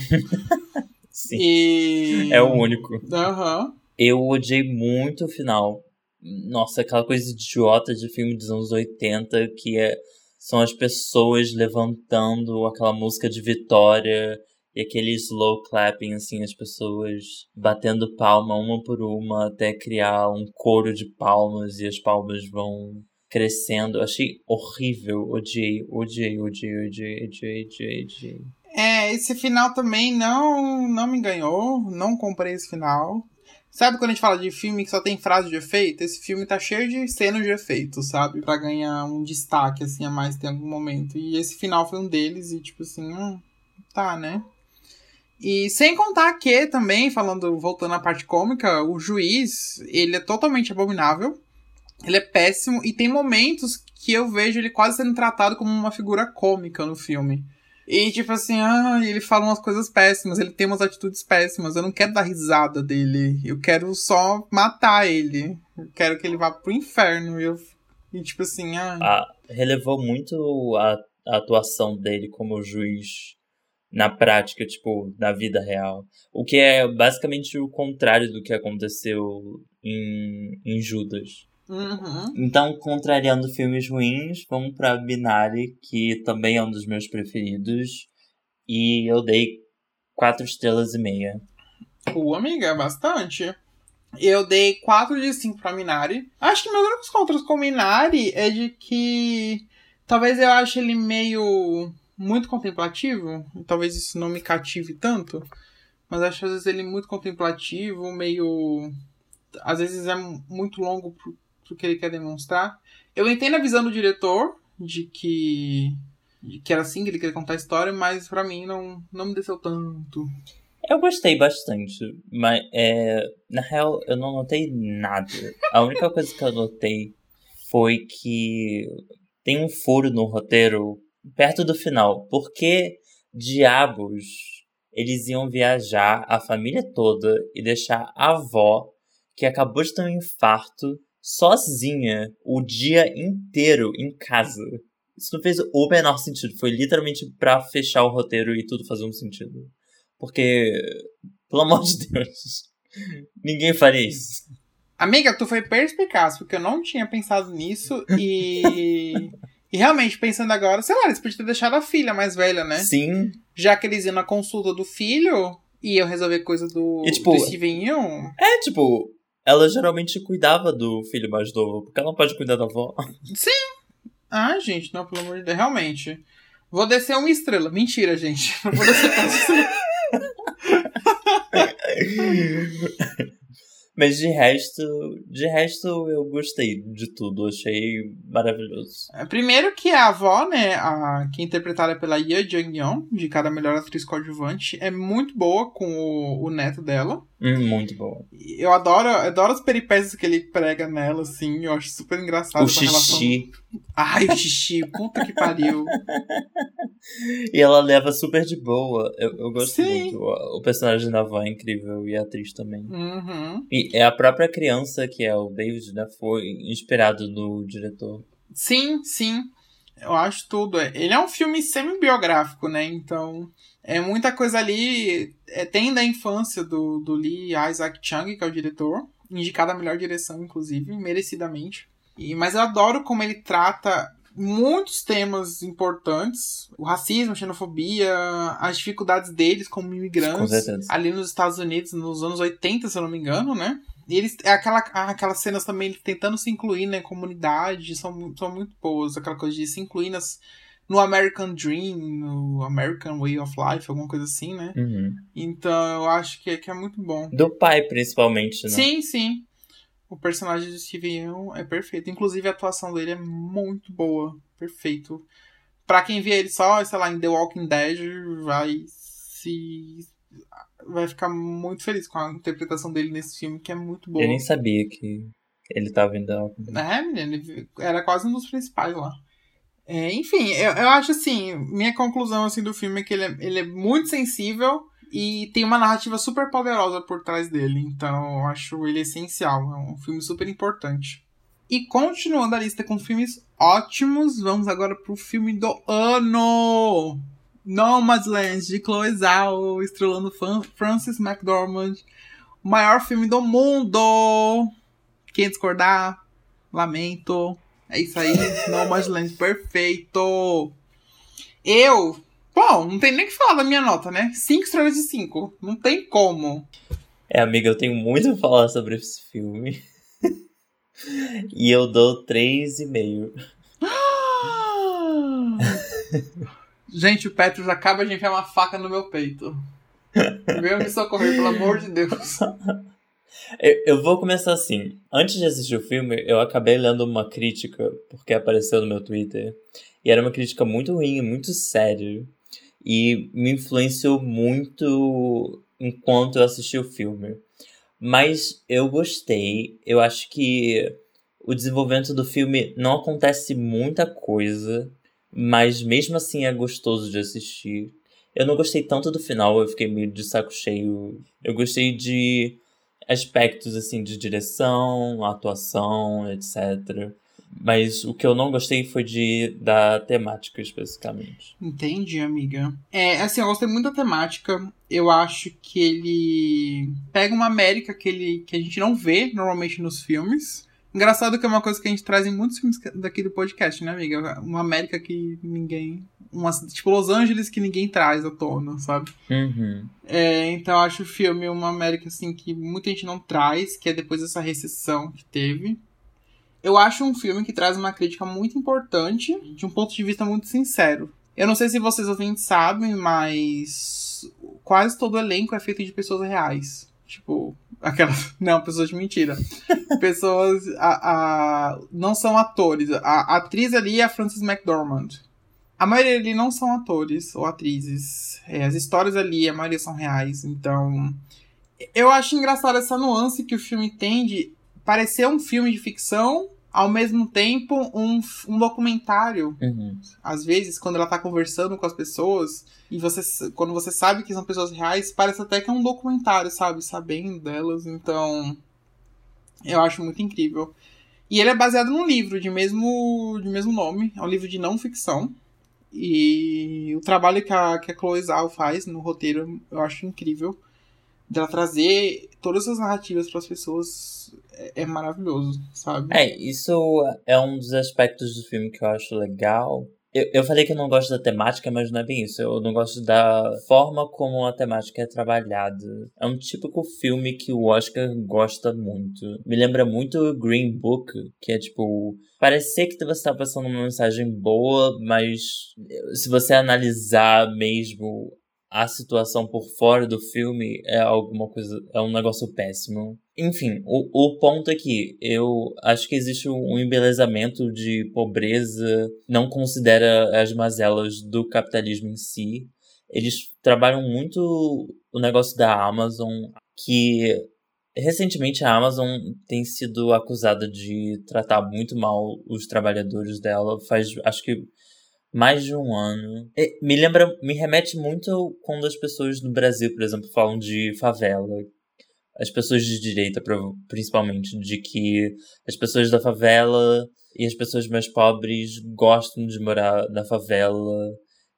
Speaker 1: Sim.
Speaker 2: E...
Speaker 1: É o único.
Speaker 2: Aham. Uhum.
Speaker 1: Eu odiei muito o final. Nossa, aquela coisa idiota de filme dos anos 80 que é, são as pessoas levantando aquela música de vitória e aquele slow clapping, assim, as pessoas batendo palma uma por uma até criar um coro de palmas e as palmas vão crescendo. Achei horrível, odiei, odiei, odiei, odiei, odiei, odiei, odiei.
Speaker 2: É, esse final também não, não me ganhou, não comprei esse final. Sabe quando a gente fala de filme que só tem frase de efeito? Esse filme tá cheio de cenas de efeito, sabe? Pra ganhar um destaque, assim, a mais em algum momento. E esse final foi um deles e, tipo assim, hum, tá, né? E sem contar que também, falando, voltando à parte cômica, o juiz, ele é totalmente abominável. Ele é péssimo e tem momentos que eu vejo ele quase sendo tratado como uma figura cômica no filme. E tipo assim, ah, ele fala umas coisas péssimas, ele tem umas atitudes péssimas. Eu não quero dar risada dele. Eu quero só matar ele. Eu quero que ele vá pro inferno. E, eu, e tipo assim, ah.
Speaker 1: ah relevou muito a, a atuação dele como juiz na prática, tipo, na vida real. O que é basicamente o contrário do que aconteceu em, em Judas.
Speaker 2: Uhum.
Speaker 1: Então, contrariando filmes ruins, vamos pra Binari, que também é um dos meus preferidos. E eu dei quatro estrelas e meia.
Speaker 2: Pô, amiga, bastante. Eu dei 4 de 5 pra Minari. Acho que meus únicos contras com Minari é de que talvez eu ache ele meio muito contemplativo. Talvez isso não me cative tanto. Mas acho às vezes ele muito contemplativo, meio. Às vezes é muito longo pro pro que ele quer demonstrar. Eu entendo a visão do diretor de que, de que era assim que ele queria contar a história, mas para mim não, não me desceu tanto.
Speaker 1: Eu gostei bastante, mas é, na real eu não notei nada. A única coisa que eu notei foi que tem um furo no roteiro perto do final. Porque diabos eles iam viajar a família toda e deixar a avó, que acabou de ter um infarto, sozinha o dia inteiro em casa. Isso não fez o menor sentido. Foi literalmente para fechar o roteiro e tudo fazer um sentido. Porque, pelo amor de Deus, ninguém faria isso.
Speaker 2: Amiga, tu foi perspicaz, porque eu não tinha pensado nisso e. e realmente, pensando agora, sei lá, eles podiam ter deixado a filha mais velha, né?
Speaker 1: Sim.
Speaker 2: Já que eles iam na consulta do filho e iam resolver coisa do,
Speaker 1: e, tipo,
Speaker 2: do Steven Yeun.
Speaker 1: É, tipo, ela geralmente cuidava do filho mais novo, porque ela não pode cuidar da avó.
Speaker 2: Sim! Ah, gente, não, pelo amor de Deus, realmente. Vou descer uma estrela. Mentira, gente. Não vou descer uma estrela.
Speaker 1: Mas de resto, de resto eu gostei de tudo, achei maravilhoso.
Speaker 2: É, primeiro que a avó, né, a, que é interpretada pela Ye Jung-yeon, de cada melhor atriz coadjuvante, é muito boa com o, o neto dela.
Speaker 1: Muito boa.
Speaker 2: Eu adoro, eu adoro as peripécias que ele prega nela, assim, eu acho super engraçado.
Speaker 1: O xixi.
Speaker 2: Relação... Ai, o xixi, puta que pariu.
Speaker 1: e ela leva super de boa. Eu, eu gosto Sim. muito. O personagem da avó é incrível e a atriz também.
Speaker 2: Uhum.
Speaker 1: E é a própria criança, que é o David, né? Foi inspirado no diretor.
Speaker 2: Sim, sim. Eu acho tudo. Ele é um filme semi-biográfico, né? Então, é muita coisa ali. É, tem da infância do, do Lee Isaac Chung, que é o diretor. Indicado a melhor direção, inclusive, merecidamente. E, mas eu adoro como ele trata muitos temas importantes: o racismo, a xenofobia, as dificuldades deles como imigrantes ali nos Estados Unidos nos anos 80, se eu não me engano, né? E eles, é aquela, aquelas cenas também tentando se incluir na né, comunidade, são, são muito boas. Aquela coisa de se incluir nas, no American Dream, no American Way of Life, alguma coisa assim, né?
Speaker 1: Uhum.
Speaker 2: Então eu acho que, que é muito bom.
Speaker 1: Do pai, principalmente, né?
Speaker 2: Sim, sim. O personagem de Steven Yeun é perfeito. Inclusive, a atuação dele é muito boa. Perfeito. Pra quem vê ele só, sei lá, em The Walking Dead, vai se. Vai ficar muito feliz com a interpretação dele nesse filme, que é muito boa.
Speaker 1: Eu nem sabia que ele tava em The Walking Dead.
Speaker 2: É, menino, ele era quase um dos principais lá. É, enfim, eu, eu acho assim, minha conclusão assim, do filme é que ele é, ele é muito sensível e tem uma narrativa super poderosa por trás dele. Então eu acho ele essencial. É um filme super importante. E continuando a lista com filmes ótimos, vamos agora pro filme do ano! Nomadland, de Chloe Zhao, estrelando Francis McDormand. O maior filme do mundo! Quem discordar, lamento. É isso aí, Nomadland, perfeito! Eu Bom, não tem nem que falar da minha nota, né? 5 estrelas de 5. Não tem como.
Speaker 1: É, amiga, eu tenho muito a falar sobre esse filme. e eu dou 3,5.
Speaker 2: Gente, o Petros acaba de enfiar uma faca no meu peito. Venha me socorrer, pelo amor de Deus.
Speaker 1: Eu, vou começar assim. Antes de assistir o filme, eu acabei lendo uma crítica, porque apareceu no meu Twitter. E era uma crítica muito ruim, muito séria e me influenciou muito enquanto eu assisti o filme. Mas eu gostei. Eu acho que o desenvolvimento do filme não acontece muita coisa, mas mesmo assim é gostoso de assistir. Eu não gostei tanto do final, eu fiquei meio de saco cheio. Eu gostei de aspectos assim de direção, atuação, etc. Mas o que eu não gostei foi de da temática especificamente.
Speaker 2: Entendi, amiga. É, assim, eu gostei muito da temática. Eu acho que ele pega uma América que, ele, que a gente não vê normalmente nos filmes. Engraçado que é uma coisa que a gente traz em muitos filmes daqui do podcast, né, amiga? Uma América que ninguém. Uma, tipo, Los Angeles que ninguém traz à tona, sabe?
Speaker 1: Uhum.
Speaker 2: É, então eu acho o filme uma América, assim, que muita gente não traz, que é depois dessa recessão que teve. Eu acho um filme que traz uma crítica muito importante, de um ponto de vista muito sincero. Eu não sei se vocês ouvintes sabem, mas quase todo o elenco é feito de pessoas reais. Tipo, aquelas. Não, pessoas de mentira. pessoas. A, a, não são atores. A, a atriz ali é a Frances McDormand. A maioria ali não são atores ou atrizes. É, as histórias ali, a maioria são reais. Então. Eu acho engraçado essa nuance que o filme tem de parecer um filme de ficção, ao mesmo tempo um, um documentário.
Speaker 1: Uhum.
Speaker 2: Às vezes, quando ela tá conversando com as pessoas, e você quando você sabe que são pessoas reais, parece até que é um documentário, sabe? Sabendo delas. Então, eu acho muito incrível. E ele é baseado num livro de mesmo, de mesmo nome. É um livro de não ficção. E o trabalho que a, que a Chloe Zhao faz no roteiro eu acho incrível dela trazer todas as narrativas para as pessoas é, é, maravilhoso, sabe?
Speaker 1: É, isso é um dos aspectos do filme que eu acho legal. Eu, eu falei que eu não gosto da temática, mas não é bem isso. Eu não gosto da forma como a temática é trabalhada. É um típico filme que o Oscar gosta muito. Me lembra muito Green Book, que é tipo. Parecer que você está passando uma mensagem boa, mas se você analisar mesmo a situação por fora do filme é alguma coisa, é um negócio péssimo. Enfim, o, o ponto é que eu acho que existe um embelezamento de pobreza, não considera as mazelas do capitalismo em si. Eles trabalham muito o negócio da Amazon, que recentemente a Amazon tem sido acusada de tratar muito mal os trabalhadores dela. Faz, acho que mais de um ano. E me lembra, me remete muito quando as pessoas no Brasil, por exemplo, falam de favela. As pessoas de direita, principalmente, de que as pessoas da favela e as pessoas mais pobres gostam de morar na favela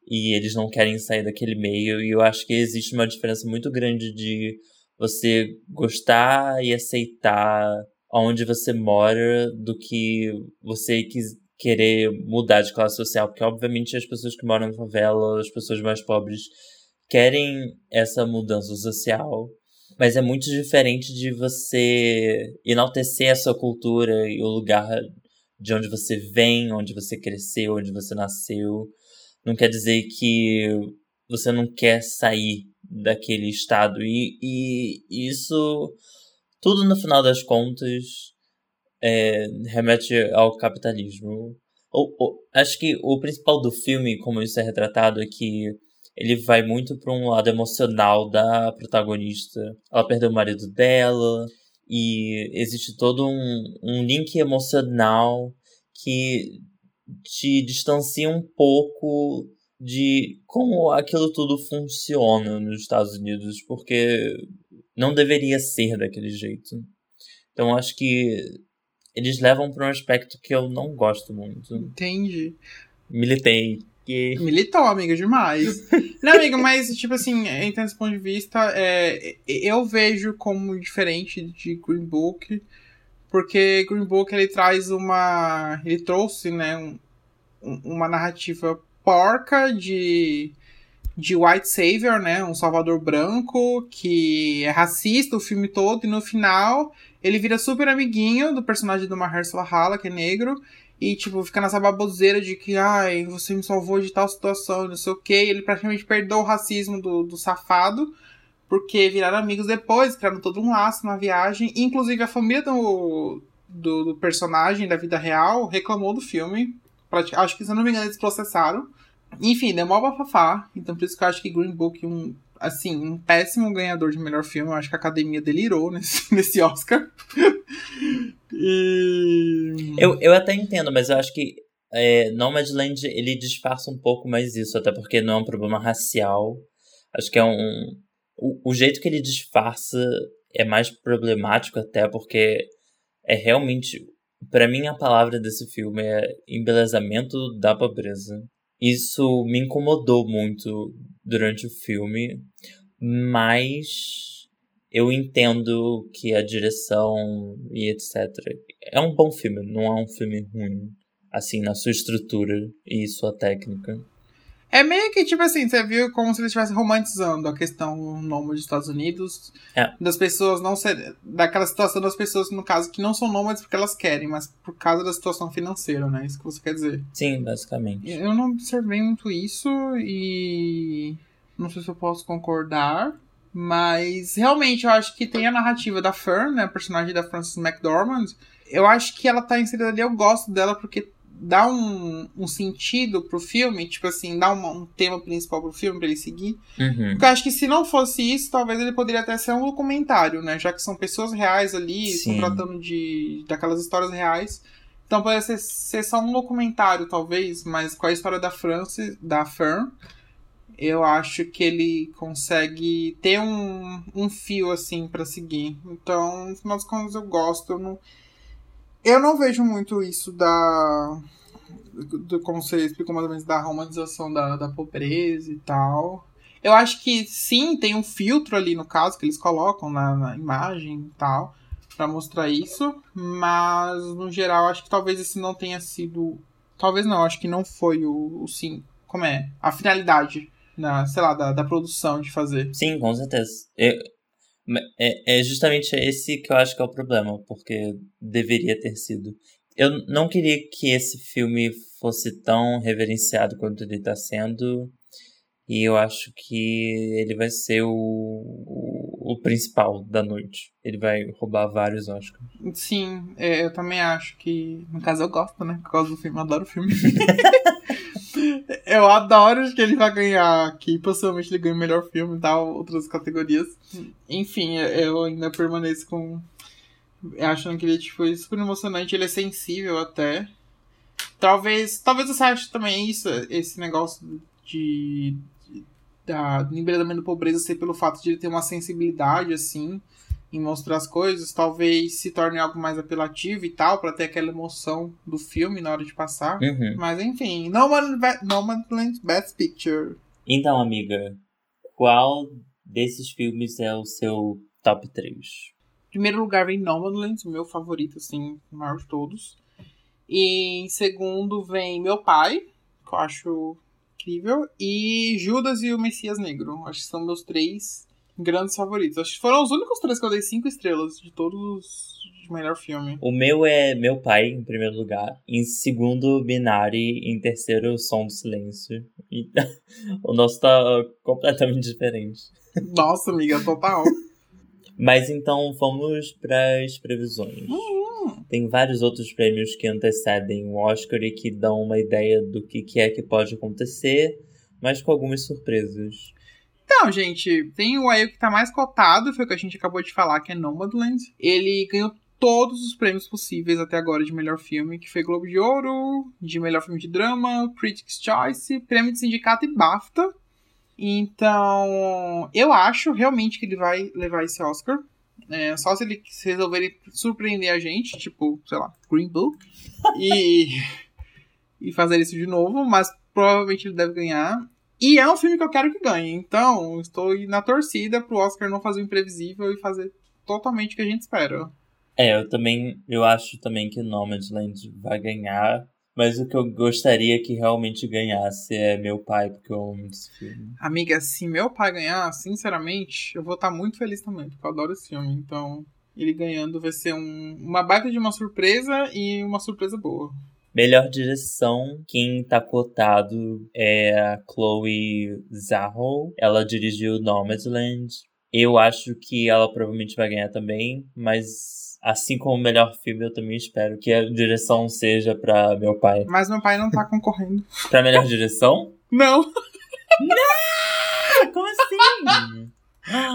Speaker 1: e eles não querem sair daquele meio. E eu acho que existe uma diferença muito grande de você gostar e aceitar onde você mora do que você quis, querer mudar de classe social, porque obviamente as pessoas que moram na favela, as pessoas mais pobres, querem essa mudança social, mas é muito diferente de você enaltecer a sua cultura e o lugar de onde você vem, onde você cresceu, onde você nasceu. Não quer dizer que você não quer sair daquele estado. E, e isso, tudo no final das contas, é, remete ao capitalismo. O, o, acho que o principal do filme, como isso é retratado, é que ele vai muito para um lado emocional da protagonista. Ela perdeu o marido dela e existe todo um, um link emocional que te distancia um pouco de como aquilo tudo funciona nos Estados Unidos, porque não deveria ser daquele jeito. Então acho que eles levam para um aspecto que eu não gosto muito.
Speaker 2: Entendi.
Speaker 1: Militei. Que...
Speaker 2: Militou, amiga, demais. não, amiga, mas, tipo assim, então, desse ponto de vista, é, eu vejo como diferente de Green Book, porque Green Book, ele traz uma... Ele trouxe, né, um, uma narrativa porca de de white savior, né, um salvador branco que é racista o filme todo e no final ele vira super amiguinho do personagem do Mahershala Hala, que é negro, e, tipo, fica nessa baboseira de que, ai, você me salvou de tal situação, não sei o que. Ele praticamente perdeu o racismo do, do safado, porque viraram amigos depois, criaram todo um laço na viagem. Inclusive, a família do, do, do personagem da vida real reclamou do filme. Acho que, se eu não me engano, eles processaram Enfim, deu mó bafafá. Então por isso que eu acho que Green Book, um, assim, um péssimo ganhador de melhor filme. Eu acho que a academia delirou nesse, nesse Oscar. e...
Speaker 1: eu, eu até entendo, mas eu acho que é, Nomadland ele disfarça um pouco mais isso, até porque não é um problema racial. Acho que é um. O, o jeito que ele disfarça é mais problemático, até porque é realmente. para mim, a palavra desse filme é embelezamento da pobreza. Isso me incomodou muito durante o filme, mas eu entendo que a direção e etc. É um bom filme, não é um filme ruim assim, na sua estrutura e sua técnica.
Speaker 2: É meio que, tipo assim, você viu como se ele estivesse romantizando a questão nômade dos Estados Unidos.
Speaker 1: É.
Speaker 2: Das pessoas não ser. Daquela situação das pessoas, no caso, que não são nômades porque elas querem, mas por causa da situação financeira, né? Isso que você quer dizer.
Speaker 1: Sim, basicamente.
Speaker 2: Eu não observei muito isso e. Não sei se eu posso concordar. Mas realmente eu acho que tem a narrativa da Fern, né? A personagem da Frances McDormand. Eu acho que ela tá inserida ali, eu gosto dela porque dá um, um sentido pro filme, tipo assim, dá uma, um tema principal pro filme pra ele seguir.
Speaker 1: Uhum.
Speaker 2: Porque eu acho que se não fosse isso, talvez ele poderia até ser um documentário, né? Já que são pessoas reais ali,
Speaker 1: Sim.
Speaker 2: tratando de daquelas histórias reais. Então poderia ser, ser só um documentário, talvez, mas com a história da Francis, da Fern, eu acho que ele consegue ter um, um fio, assim, para seguir. Então, no final das contas, eu gosto. Eu não, eu não vejo muito isso da. Do, como você explicou mais ou menos, da romantização da, da pobreza e tal. Eu acho que sim, tem um filtro ali no caso que eles colocam na, na imagem e tal, para mostrar isso, mas no geral acho que talvez esse não tenha sido. Talvez não, acho que não foi o, o sim. Como é? A finalidade, na, sei lá, da, da produção de fazer.
Speaker 1: Sim, com certeza. Eu, é, é justamente esse que eu acho que é o problema, porque deveria ter sido. Eu não queria que esse filme fosse tão reverenciado quanto ele está sendo, e eu acho que ele vai ser o, o, o, principal da noite. Ele vai roubar vários Oscars.
Speaker 2: Sim, é, eu também acho que. No caso, eu gosto, né? Por causa do filme, eu adoro o filme. eu adoro que ele vai ganhar aqui. Possivelmente ele ganha o melhor filme e tal, outras categorias. Enfim, eu ainda permaneço com. Achando que ele tipo, foi super emocionante. Ele é sensível até. Talvez. Talvez você ache também isso, esse negócio de. Da, do da pobreza ser pelo fato de ele ter uma sensibilidade, assim, em mostrar as coisas, talvez se torne algo mais apelativo e tal, para ter aquela emoção do filme na hora de passar.
Speaker 1: Uhum.
Speaker 2: Mas enfim, Nomadland Best Picture.
Speaker 1: Então, amiga, qual desses filmes é o seu top 3?
Speaker 2: Em primeiro lugar vem Nomadland, o meu favorito, assim, o maior de todos. E em segundo vem Meu Pai, que eu acho incrível. E Judas e o Messias Negro. Acho que são meus três grandes favoritos. Acho que foram os únicos três que eu dei cinco estrelas de todos de melhor filme.
Speaker 1: O meu é Meu Pai, em primeiro lugar. Em segundo, Minari. Em terceiro, Som do Silêncio. E o nosso tá completamente diferente.
Speaker 2: Nossa, amiga, total.
Speaker 1: Mas então vamos para as previsões.
Speaker 2: Uhum.
Speaker 1: Tem vários outros prêmios que antecedem o Oscar e que dão uma ideia do que, que é que pode acontecer, mas com algumas surpresas.
Speaker 2: Então, gente, tem o aí que tá mais cotado, foi o que a gente acabou de falar, que é Nomadland. Ele ganhou todos os prêmios possíveis até agora de melhor filme, que foi Globo de Ouro, de melhor filme de drama, Critics' Choice, prêmio de sindicato e BAFTA. Então, eu acho realmente que ele vai levar esse Oscar. É, só se ele resolver surpreender a gente, tipo, sei lá, Green Book, e, e fazer isso de novo, mas provavelmente ele deve ganhar. E é um filme que eu quero que ganhe, então estou na torcida pro Oscar não fazer o imprevisível e fazer totalmente o que a gente espera.
Speaker 1: É, eu também, eu acho também que Nomadland vai ganhar, mas o que eu gostaria que realmente ganhasse é Meu Pai, porque eu amo esse filme.
Speaker 2: Amiga, se meu pai ganhar, sinceramente, eu vou estar muito feliz também, porque eu adoro esse filme. Então, ele ganhando vai ser um, uma baita de uma surpresa e uma surpresa boa.
Speaker 1: Melhor direção, quem tá cotado é a Chloe Zhao. Ela dirigiu Nomadland. Eu acho que ela provavelmente vai ganhar também, mas assim como o melhor filme, eu também espero que a direção seja pra meu pai.
Speaker 2: Mas meu pai não tá concorrendo.
Speaker 1: Pra melhor direção?
Speaker 2: Não,
Speaker 1: Como assim?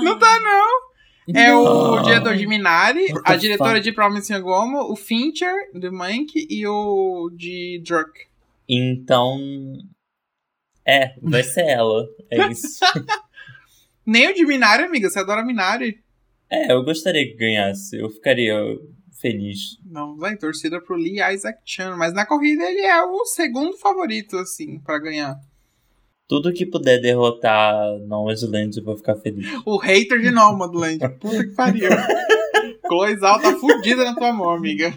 Speaker 2: não tá não. É o diretor de Minari,
Speaker 1: What
Speaker 2: a diretora
Speaker 1: fuck?
Speaker 2: de Promising Woman, o Fincher, do Mank, e o de Druk.
Speaker 1: Então. É, vai ser ela. É isso.
Speaker 2: Nem o de Minari, amiga, você adora Minari.
Speaker 1: É, eu gostaria que ganhasse. Eu ficaria feliz.
Speaker 2: Não, vai, torcida pro Lee Isaac Chan, mas na corrida ele é o segundo favorito, assim, pra ganhar.
Speaker 1: Tudo que puder derrotar Nomadland, eu vou ficar feliz.
Speaker 2: O hater de Nomadland, puta que pariu. Cloizal tá fudida na tua mão, amiga.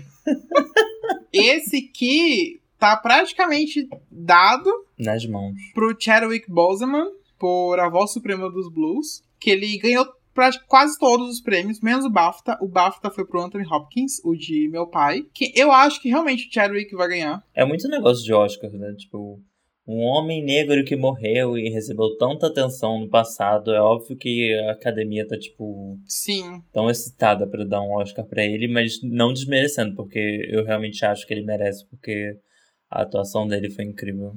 Speaker 2: Esse aqui tá praticamente dado
Speaker 1: Nas mãos.
Speaker 2: pro Chadwick Boseman por A Voz Suprema dos Blues, que ele ganhou quase todos os prêmios, menos o BAFTA. O BAFTA foi pro Anthony Hopkins, o de Meu Pai, que eu acho que realmente o Chadwick vai ganhar.
Speaker 1: É muito negócio de Oscar, né? Tipo, um homem negro que morreu e recebeu tanta atenção no passado. É óbvio que a academia tá, tipo,
Speaker 2: Sim,
Speaker 1: tão excitada pra dar um Oscar pra ele, mas não desmerecendo, porque eu realmente acho que ele merece, porque a atuação dele foi incrível.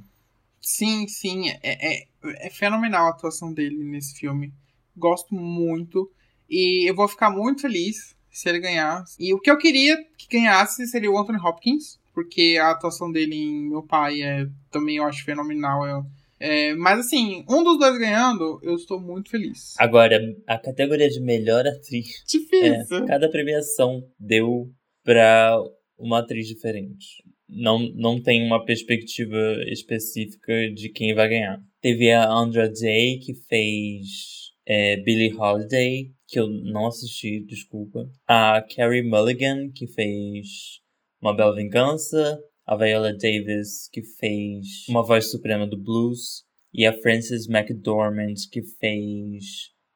Speaker 2: sim, sim. É, é, é fenomenal a atuação dele nesse filme. Gosto muito. E eu vou ficar muito feliz se ele ganhar. E o que eu queria que ganhasse seria o Anthony Hopkins, porque a atuação dele em Meu Pai é também eu acho fenomenal. É, é, mas assim, um dos dois ganhando, eu estou muito feliz.
Speaker 1: Agora, a categoria de melhor atriz. É,
Speaker 2: Difícil.
Speaker 1: cada premiação deu pra uma atriz diferente. Não, não tem uma perspectiva específica de quem vai ganhar. Teve a Andra Day, que fez é, Billie Holiday, que eu não assisti, desculpa. A Carrie Mulligan, que fez Uma Bela Vingança. A Viola Davis, que fez Uma Voz Suprema do Blues. E a Frances McDormand, que fez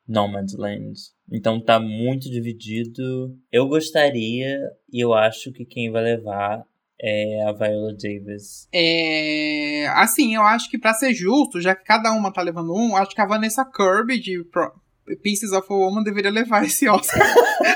Speaker 1: Nomadland. Então tá muito dividido. Eu gostaria e eu acho que quem vai levar é a Viola Davis.
Speaker 2: É, assim, eu acho que pra ser justo, já que cada uma tá levando um, acho que a Vanessa Kirby de Pro- Pieces of a Woman deveria levar esse Oscar.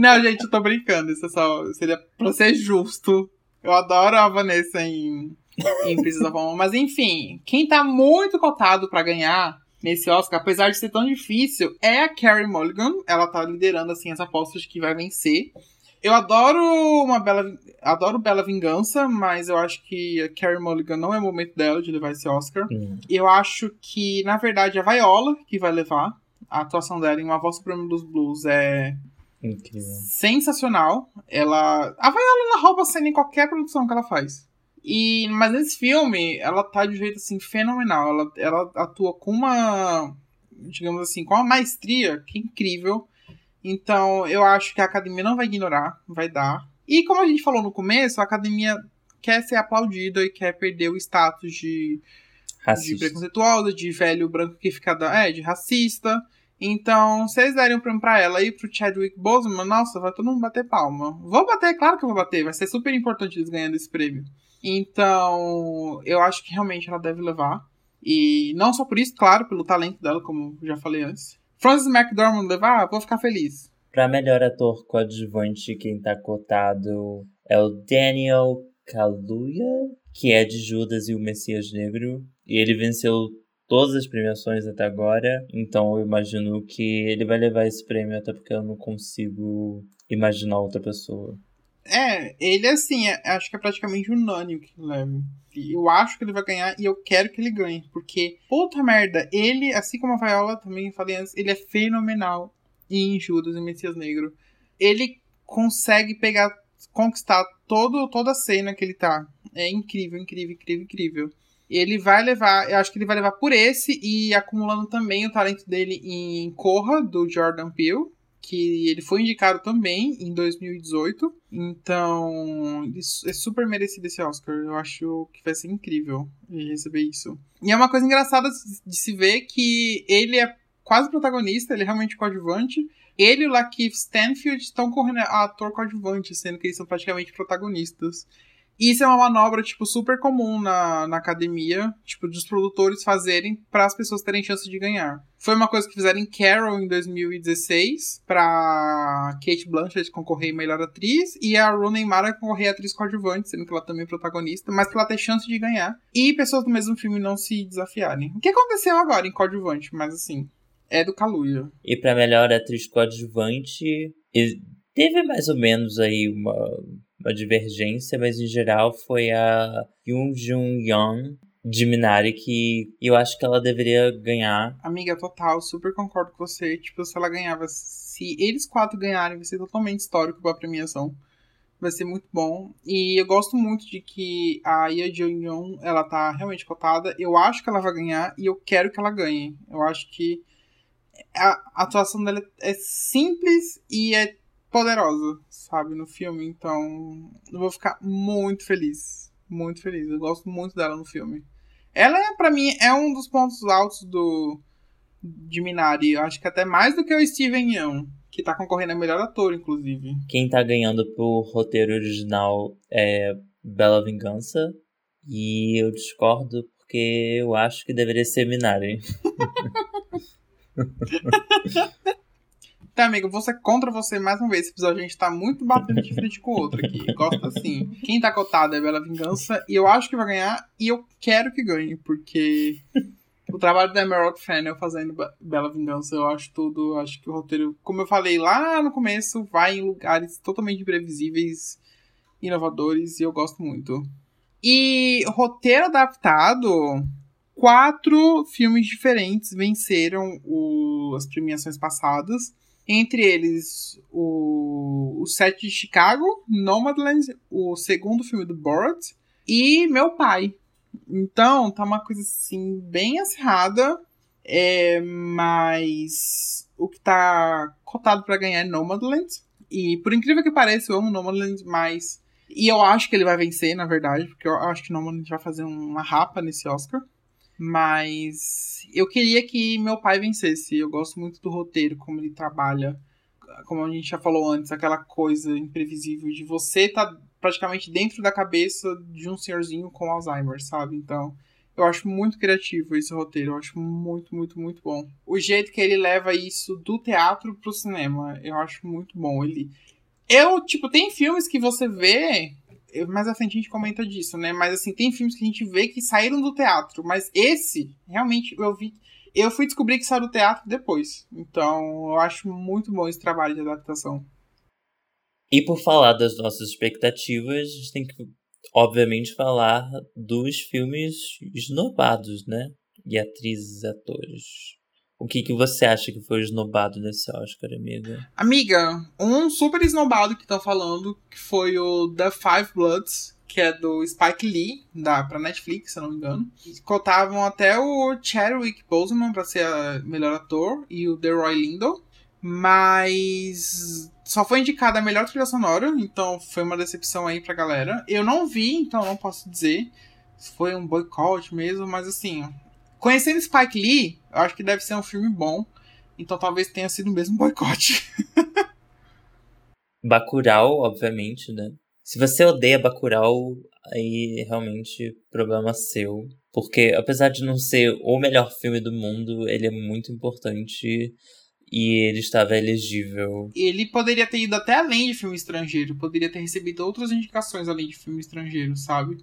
Speaker 2: Não, gente, eu tô brincando. Isso é só seria pra ser justo. Eu adoro a Vanessa em, em Pieces of a Woman. Mas enfim, quem tá muito cotado pra ganhar nesse Oscar, apesar de ser tão difícil, é a Carrie Mulligan. Ela tá liderando assim as apostas de que vai vencer. Eu adoro uma bela, adoro Bela Vingança, mas eu acho que a Carrie Mulligan não é o momento dela de levar esse Oscar.
Speaker 1: Hum.
Speaker 2: Eu acho que, na verdade, a Viola que vai levar. A atuação dela em Uma Voz Suprema dos Blues é
Speaker 1: Incrível.
Speaker 2: sensacional. Ela. A Viola ela rouba a cena em qualquer produção que ela faz. E, mas nesse filme, ela tá de um jeito assim fenomenal. Ela, ela atua com uma. Digamos assim, com uma maestria que é incrível. Então, eu acho que a academia não vai ignorar, vai dar. E como a gente falou no começo, a academia quer ser aplaudida e quer perder o status de, de preconceituosa, de velho branco que fica. Da, é, de racista. Então, se eles derem um prêmio pra ela e pro Chadwick Boseman, nossa, vai todo mundo bater palma. Vou bater, claro que eu vou bater. Vai ser super importante eles ganhando esse prêmio. Então, eu acho que realmente ela deve levar. E não só por isso, claro, pelo talento dela, como já falei antes. Francis McDormand levar, vou ficar feliz.
Speaker 1: Pra melhor ator coadjuvante, quem tá cotado é o Daniel Kaluuya, que é de Judas e o Messias Negro. E ele venceu todas as premiações até agora. Então eu imagino que ele vai levar esse prêmio, até porque eu não consigo imaginar outra pessoa.
Speaker 2: É, ele assim, é- acho que é praticamente unânime que leve. E Eu acho que ele vai ganhar e eu quero que ele ganhe. Porque, puta merda, ele, assim como a Viola também falei antes, ele é fenomenal em Judas e Messias Negro. Ele consegue pegar, conquistar todo, toda a cena que ele tá. É incrível, incrível, incrível, incrível. Ele vai levar, eu acho que ele vai levar por esse e acumulando também o talento dele em Corra, do Jordan Peele que ele foi indicado também em 2018. Então, é super merecido esse Oscar. Eu acho que vai ser incrível ele receber isso. E é uma coisa engraçada de se ver que ele é quase protagonista, ele é realmente coadjuvante. Ele e o Lakeith Stanfield estão correndo ator coadjuvante, sendo que eles são praticamente protagonistas. Isso é uma manobra, tipo, super comum na, na academia, tipo, dos produtores fazerem para as pessoas terem chance de ganhar. Foi uma coisa que fizeram em Carol em 2016, pra Kate Blanchett concorrer em melhor atriz, e a Rooney Mara concorrer a atriz coadjuvante, sendo que ela também é protagonista, mas pra ela ter chance de ganhar. E pessoas do mesmo filme não se desafiarem. O que aconteceu agora em coadjuvante, mas assim, é do Kaluuya.
Speaker 1: E pra melhor atriz coadjuvante, teve mais ou menos aí uma uma divergência, mas em geral foi a Yoon Jun Young de Minari que eu acho que ela deveria ganhar.
Speaker 2: Amiga, total, super concordo com você. Tipo, se ela ganhava, se eles quatro ganharem, vai ser totalmente histórico pra premiação. Vai ser muito bom. E eu gosto muito de que a Ia Young, ela tá realmente cotada. Eu acho que ela vai ganhar e eu quero que ela ganhe. Eu acho que a atuação dela é simples e é poderosa, sabe, no filme. Então, eu vou ficar muito feliz. Muito feliz. Eu gosto muito dela no filme. Ela, para mim, é um dos pontos altos do de Minari. Eu acho que até mais do que o Steven Yeun, que tá concorrendo a melhor ator, inclusive.
Speaker 1: Quem tá ganhando pro roteiro original é Bela Vingança. E eu discordo porque eu acho que deveria ser Minari.
Speaker 2: Tá, amigo, você contra você mais uma vez. Esse episódio a gente tá muito batendo de frente com o outro aqui. Gosta assim. Quem tá cotado é Bela Vingança. E eu acho que vai ganhar. E eu quero que ganhe, porque o trabalho da Emerald Fennel fazendo Bela Vingança, eu acho tudo. Acho que o roteiro, como eu falei lá no começo, vai em lugares totalmente imprevisíveis, inovadores, e eu gosto muito. E roteiro adaptado. Quatro filmes diferentes venceram o, as premiações passadas. Entre eles, o, o Set de Chicago, Nomadland, o segundo filme do Borat e Meu Pai. Então, tá uma coisa assim, bem acirrada. É, mas o que tá cotado para ganhar é Nomadland. E por incrível que pareça, eu amo Nomadland mais. E eu acho que ele vai vencer, na verdade, porque eu acho que Nomadland vai fazer uma rapa nesse Oscar. Mas eu queria que meu pai vencesse. Eu gosto muito do roteiro, como ele trabalha. Como a gente já falou antes, aquela coisa imprevisível de você tá praticamente dentro da cabeça de um senhorzinho com Alzheimer, sabe? Então, eu acho muito criativo esse roteiro. Eu acho muito, muito, muito bom. O jeito que ele leva isso do teatro pro cinema, eu acho muito bom. Ele. Eu, tipo, tem filmes que você vê mais à frente a gente comenta disso, né? Mas assim, tem filmes que a gente vê que saíram do teatro, mas esse, realmente, eu vi. Eu fui descobrir que saiu do teatro depois. Então, eu acho muito bom esse trabalho de adaptação.
Speaker 1: E por falar das nossas expectativas, a gente tem que, obviamente, falar dos filmes esnobados, né? E atrizes e atores. O que, que você acha que foi esnobado nesse Oscar, amiga?
Speaker 2: Amiga, um super esnobado que tá falando que foi o The Five Bloods, que é do Spike Lee, da, pra Netflix, se eu não me engano. Cotavam até o Chadwick Boseman pra ser melhor ator e o The Roy Lindo. Mas só foi indicada a melhor trilha sonora, então foi uma decepção aí pra galera. Eu não vi, então não posso dizer se foi um boicote mesmo, mas assim, Conhecendo Spike Lee, eu acho que deve ser um filme bom. Então talvez tenha sido o mesmo boicote.
Speaker 1: Bacurau, obviamente, né? Se você odeia Bacurau, aí realmente problema seu. Porque apesar de não ser o melhor filme do mundo, ele é muito importante e ele estava elegível.
Speaker 2: Ele poderia ter ido até além de filme estrangeiro, poderia ter recebido outras indicações além de filme estrangeiro, sabe?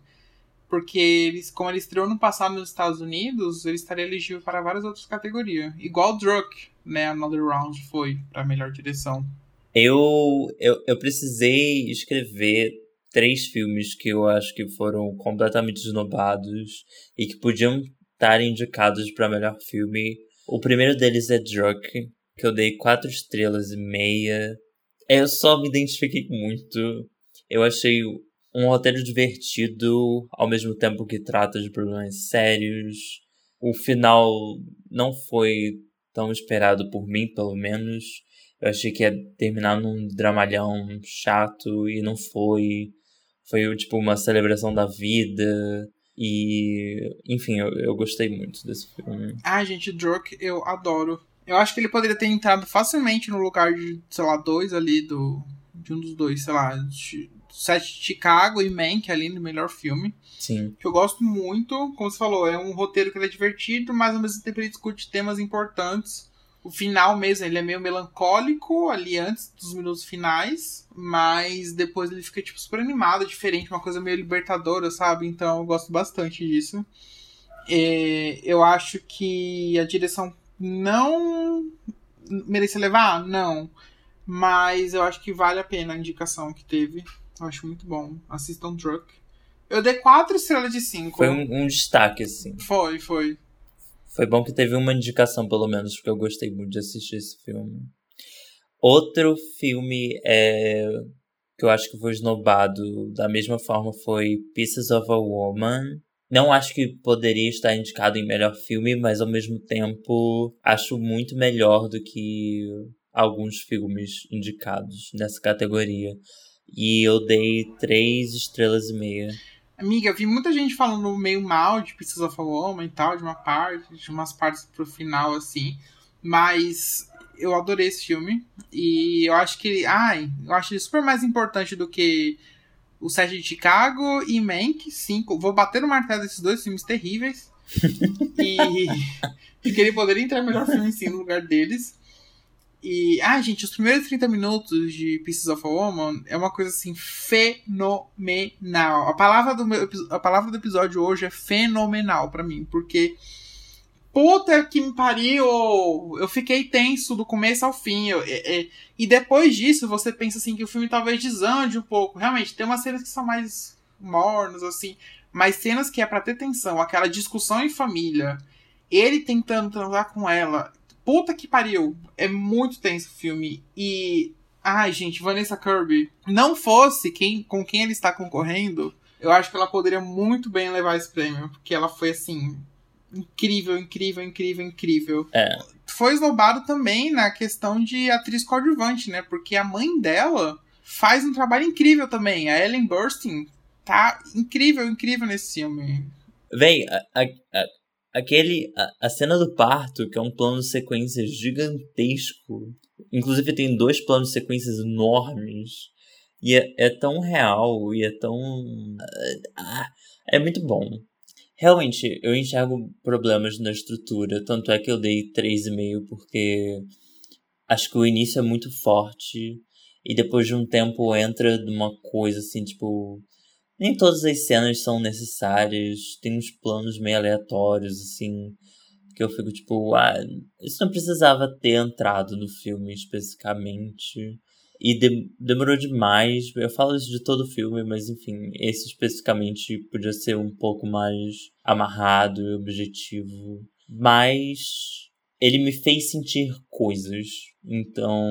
Speaker 2: Porque eles, como ele estreou no passado nos Estados Unidos, ele estaria elegível para várias outras categorias. Igual Druk, né? Another Round foi para melhor direção.
Speaker 1: Eu, eu, eu precisei escrever três filmes que eu acho que foram completamente esnobados e que podiam estar indicados para melhor filme. O primeiro deles é Druk, que eu dei quatro estrelas e meia. Eu só me identifiquei muito. Eu achei um roteiro divertido, ao mesmo tempo que trata de problemas sérios. O final não foi tão esperado por mim, pelo menos. Eu achei que ia terminar num dramalhão chato e não foi. Foi tipo uma celebração da vida. E, enfim, eu, eu gostei muito desse filme.
Speaker 2: Ah, gente, Druk eu adoro. Eu acho que ele poderia ter entrado facilmente no lugar de, sei lá, dois ali do. De um dos dois, sei lá. De, Sete de Chicago e Mank ali no melhor filme.
Speaker 1: Sim.
Speaker 2: Que eu gosto muito, como você falou, é um roteiro que é divertido, mas ao mesmo tempo ele discute temas importantes. O final mesmo, ele é meio melancólico ali antes dos minutos finais, mas depois ele fica tipo super animado, diferente, uma coisa meio libertadora, sabe? Então eu gosto bastante disso. É, eu acho que a direção não merece levar? Não. Mas eu acho que vale a pena a indicação que teve. Eu acho muito bom. Assistam Truck. Eu dei quatro estrelas de cinco.
Speaker 1: Foi um, um, destaque, assim.
Speaker 2: Foi, foi.
Speaker 1: Foi bom que teve uma indicação, pelo menos, porque eu gostei muito de assistir esse filme. Outro filme é, que eu acho que foi esnobado da mesma forma foi Pieces of a Woman. Não acho que poderia estar indicado em melhor filme, mas ao mesmo tempo acho muito melhor do que alguns filmes indicados nessa categoria. E eu dei três estrelas e meia.
Speaker 2: Amiga, vi muita gente falando meio mal de Pieces of Woman e tal, de uma parte, de umas partes pro final, assim. Mas eu adorei esse filme. E eu acho que. Ai, eu acho ele super mais importante do que o Sete de Chicago e Mank. Cinco. Vou bater no martelo desses dois filmes terríveis. e, e que ele poderia entrar melhor filme sim no lugar deles. E, ah, gente, os primeiros 30 minutos de Pieces of a Woman é uma coisa assim fenomenal. A palavra do, meu, a palavra do episódio hoje é fenomenal para mim, porque puta que me pariu! Eu fiquei tenso do começo ao fim. Eu, é, e depois disso, você pensa assim que o filme talvez desande um pouco. Realmente, tem umas cenas que são mais mornas, assim, mas cenas que é para ter tensão, aquela discussão em família, ele tentando transar com ela, Puta que pariu. É muito tenso o filme. E. Ai, gente, Vanessa Kirby. Não fosse quem com quem ele está concorrendo, eu acho que ela poderia muito bem levar esse prêmio. Porque ela foi assim. Incrível, incrível, incrível, incrível.
Speaker 1: É.
Speaker 2: Foi esnobado também na questão de atriz coadjuvante, né? Porque a mãe dela faz um trabalho incrível também. A Ellen Burstyn tá incrível, incrível nesse filme.
Speaker 1: Vem, a, a, Aquele. A, a, cena do parto, que é um plano de sequência gigantesco. Inclusive tem dois planos de sequências enormes. E é, é tão real e é tão. Ah, é muito bom. Realmente, eu enxergo problemas na estrutura. Tanto é que eu dei 3,5 porque acho que o início é muito forte. E depois de um tempo entra numa coisa assim, tipo nem todas as cenas são necessárias, tem uns planos meio aleatórios, assim, que eu fico tipo, ah, isso não precisava ter entrado no filme especificamente. E de demorou demais. Eu falo isso de todo o filme, mas enfim, esse especificamente podia ser um pouco mais amarrado e objetivo. Mas ele me fez sentir coisas. Então,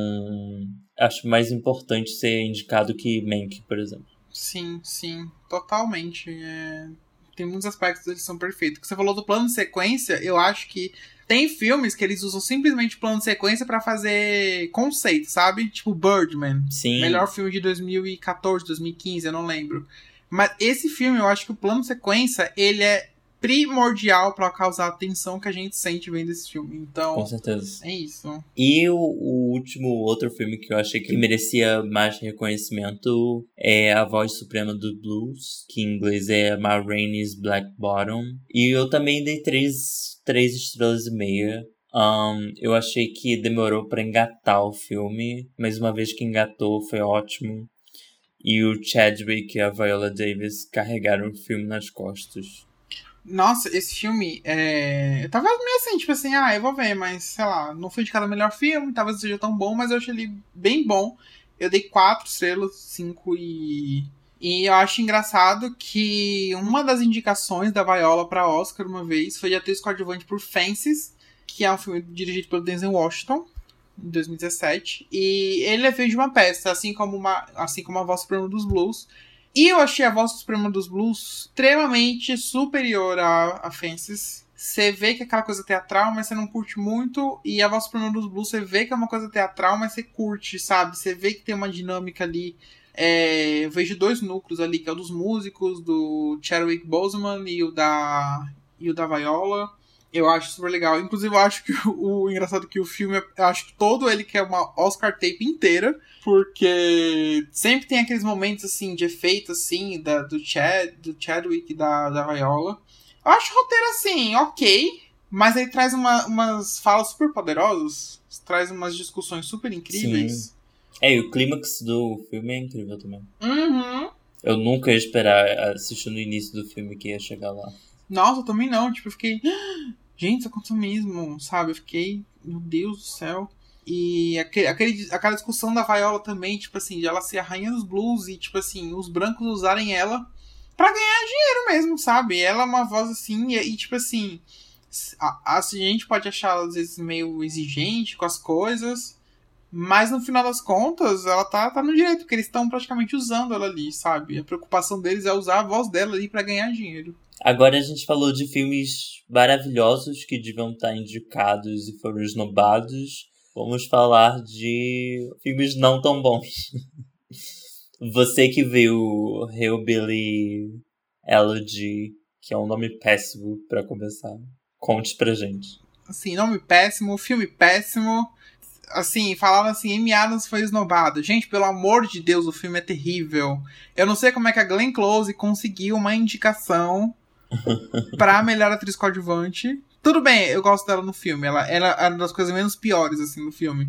Speaker 1: acho mais importante ser indicado que Mank, por exemplo.
Speaker 2: Sim, sim, totalmente. É... Tem muitos aspectos que são perfeitos. Você falou do plano de sequência, eu acho que tem filmes que eles usam simplesmente plano de sequência para fazer conceito, sabe? Tipo Birdman.
Speaker 1: Sim.
Speaker 2: Melhor filme de 2014, 2015, eu não lembro. Mas esse filme, eu acho que o plano de sequência, ele é primordial para causar a tensão que a gente sente vendo esse filme. Então,
Speaker 1: com certeza.
Speaker 2: É isso.
Speaker 1: E o, o, último outro filme que eu achei que merecia mais reconhecimento é A Voz Suprema do Blues, que em inglês é Ma Rainey's Black Bottom. E eu também dei três, três estrelas e meia. Um, eu achei que demorou para engatar o filme, mas uma vez que engatou foi ótimo. E o Chadwick e a Viola Davis carregaram o filme nas costas.
Speaker 2: Nossa, esse filme é. Eu tava meio assim, tipo assim, ah, eu vou ver, mas sei lá, não foi indicado o melhor filme, talvez seja tão bom, mas eu achei ele bem bom. Eu dei quatro estrelas, cinco e. E eu acho engraçado que uma das indicações da Viola para Oscar uma vez foi de atriz coadjuvante por Fences, que é um filme dirigido pelo Denzel Washington, em 2017. E ele é feito de uma peça, assim como, uma, assim como a Voz Suprema dos Blues. E eu achei a voz suprema dos blues extremamente superior a, a Fences. Você vê que é aquela coisa teatral, mas você não curte muito. E a voz suprema dos blues, você vê que é uma coisa teatral, mas você curte, sabe? Você vê que tem uma dinâmica ali. É, eu vejo dois núcleos ali, que é o dos músicos, do Chadwick Boseman e o da, e o da Viola. Eu acho super legal. Inclusive, eu acho que o, o engraçado é que o filme, eu acho que todo ele quer uma Oscar tape inteira, porque sempre tem aqueles momentos assim de efeito assim da, do Chad, do Chadwick e da, da Viola. Eu acho o roteiro assim, ok, mas ele traz uma, umas falas super poderosas, traz umas discussões super incríveis.
Speaker 1: Sim. É, e o clímax do filme é incrível também.
Speaker 2: Uhum.
Speaker 1: Eu nunca ia esperar, assistindo o início do filme, que ia chegar lá.
Speaker 2: Nossa, eu também não. Tipo, eu fiquei. Gente, isso aconteceu mesmo, sabe? Eu fiquei. Meu Deus do céu. E aquele, aquele, aquela discussão da Viola também, tipo assim, de ela ser a rainha dos blues e, tipo assim, os brancos usarem ela para ganhar dinheiro mesmo, sabe? Ela é uma voz assim, e, e tipo assim, a, a gente pode achar às vezes meio exigente com as coisas, mas no final das contas, ela tá, tá no direito, porque eles estão praticamente usando ela ali, sabe? A preocupação deles é usar a voz dela ali para ganhar dinheiro.
Speaker 1: Agora a gente falou de filmes maravilhosos que deviam estar indicados e foram esnobados. Vamos falar de filmes não tão bons. Você que viu Hillbilly Elegy, que é um nome péssimo para começar. Conte pra gente.
Speaker 2: Assim, nome péssimo, filme péssimo. Assim, falava assim, Amy Adams foi esnobado. Gente, pelo amor de Deus, o filme é terrível. Eu não sei como é que a Glenn Close conseguiu uma indicação pra melhor atriz coadjuvante. Tudo bem, eu gosto dela no filme. Ela, ela é uma das coisas menos piores, assim, no filme.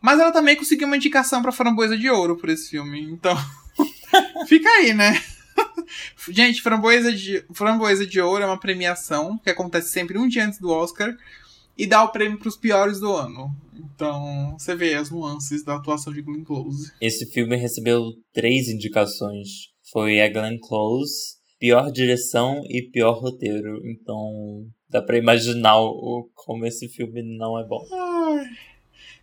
Speaker 2: Mas ela também conseguiu uma indicação pra Framboesa de Ouro por esse filme. Então, fica aí, né? Gente, Framboesa de, Framboesa de Ouro é uma premiação que acontece sempre um dia antes do Oscar e dá o prêmio para os piores do ano. Então, você vê as nuances da atuação de Glenn Close.
Speaker 1: Esse filme recebeu três indicações. Foi a Glenn Close, pior direção e pior roteiro. Então, dá para imaginar o, como esse filme não é bom.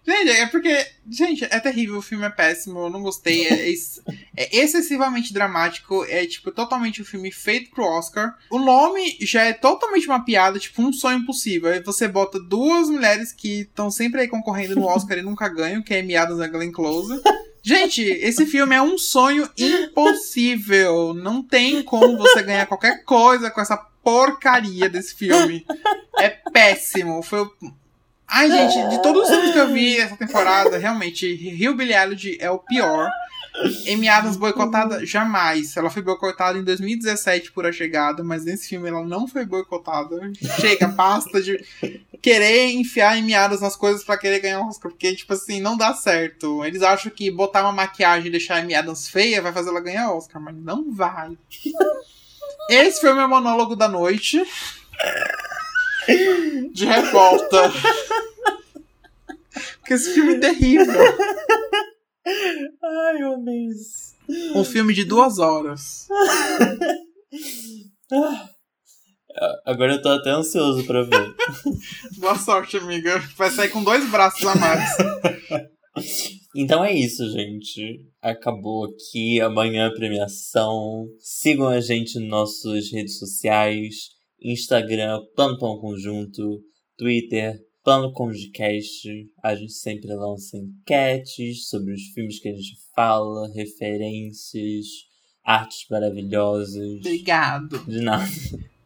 Speaker 2: Gente, é porque. Gente, é terrível, o filme é péssimo, eu não gostei. É, é, excessivamente dramático. É, tipo, totalmente um filme feito pro Oscar. O nome já é totalmente uma piada, tipo, um sonho impossível. Aí você bota duas mulheres que estão sempre aí concorrendo no Oscar e nunca ganham, que é Amy da Glenn Close. Gente, esse filme é um sonho impossível. Não tem como você ganhar qualquer coisa com essa porcaria desse filme. É péssimo. Foi Ai, gente, de todos os filmes que eu vi essa temporada, realmente, Hillbilly Elegy é o pior. Amy Adams boicotada jamais. Ela foi boicotada em 2017 por A Chegada, mas nesse filme ela não foi boicotada. Chega, basta de querer enfiar Amy Adams nas coisas para querer ganhar um Oscar, porque, tipo assim, não dá certo. Eles acham que botar uma maquiagem e deixar a Amy Adams feia vai fazer ela ganhar Oscar, mas não vai. Esse foi o meu monólogo da noite de revolta. Porque esse filme é terrível.
Speaker 1: Ai, Deus.
Speaker 2: Um filme de duas horas.
Speaker 1: Agora eu tô até ansioso pra ver.
Speaker 2: Boa sorte, amiga. Vai sair com dois braços a mais.
Speaker 1: Então é isso, gente. Acabou aqui. Amanhã a premiação. Sigam a gente nas nossas redes sociais. Instagram, Plano Pão Conjunto, Twitter, Plano Congecast. A gente sempre lança enquetes sobre os filmes que a gente fala, referências, artes maravilhosas.
Speaker 2: Obrigado.
Speaker 1: De nada.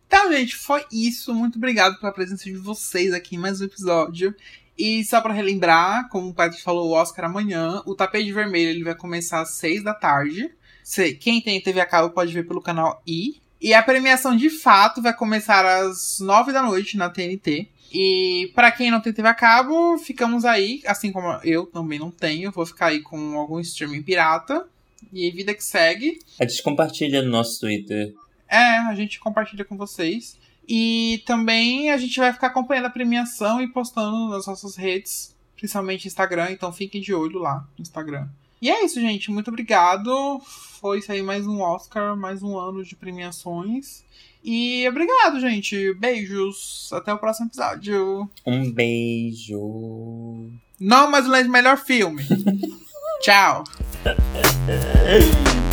Speaker 2: Então, gente, foi isso. Muito obrigado pela presença de vocês aqui em mais um episódio. E só para relembrar, como o Patrick falou, o Oscar amanhã. O tapete vermelho ele vai começar às seis da tarde. Quem tem TV a cabo pode ver pelo canal I. E a premiação de fato vai começar às nove da noite na TNT. E para quem não tem TV a cabo, ficamos aí, assim como eu também não tenho, vou ficar aí com algum streaming pirata. E vida que segue.
Speaker 1: A gente compartilha no nosso Twitter.
Speaker 2: É, a gente compartilha com vocês. E também a gente vai ficar acompanhando a premiação e postando nas nossas redes, principalmente Instagram, então fiquem de olho lá no Instagram. E é isso, gente. Muito obrigado. Foi isso aí mais um Oscar, mais um ano de premiações. E obrigado, gente. Beijos. Até o próximo episódio.
Speaker 1: Um beijo.
Speaker 2: Não, mas o melhor filme. Tchau.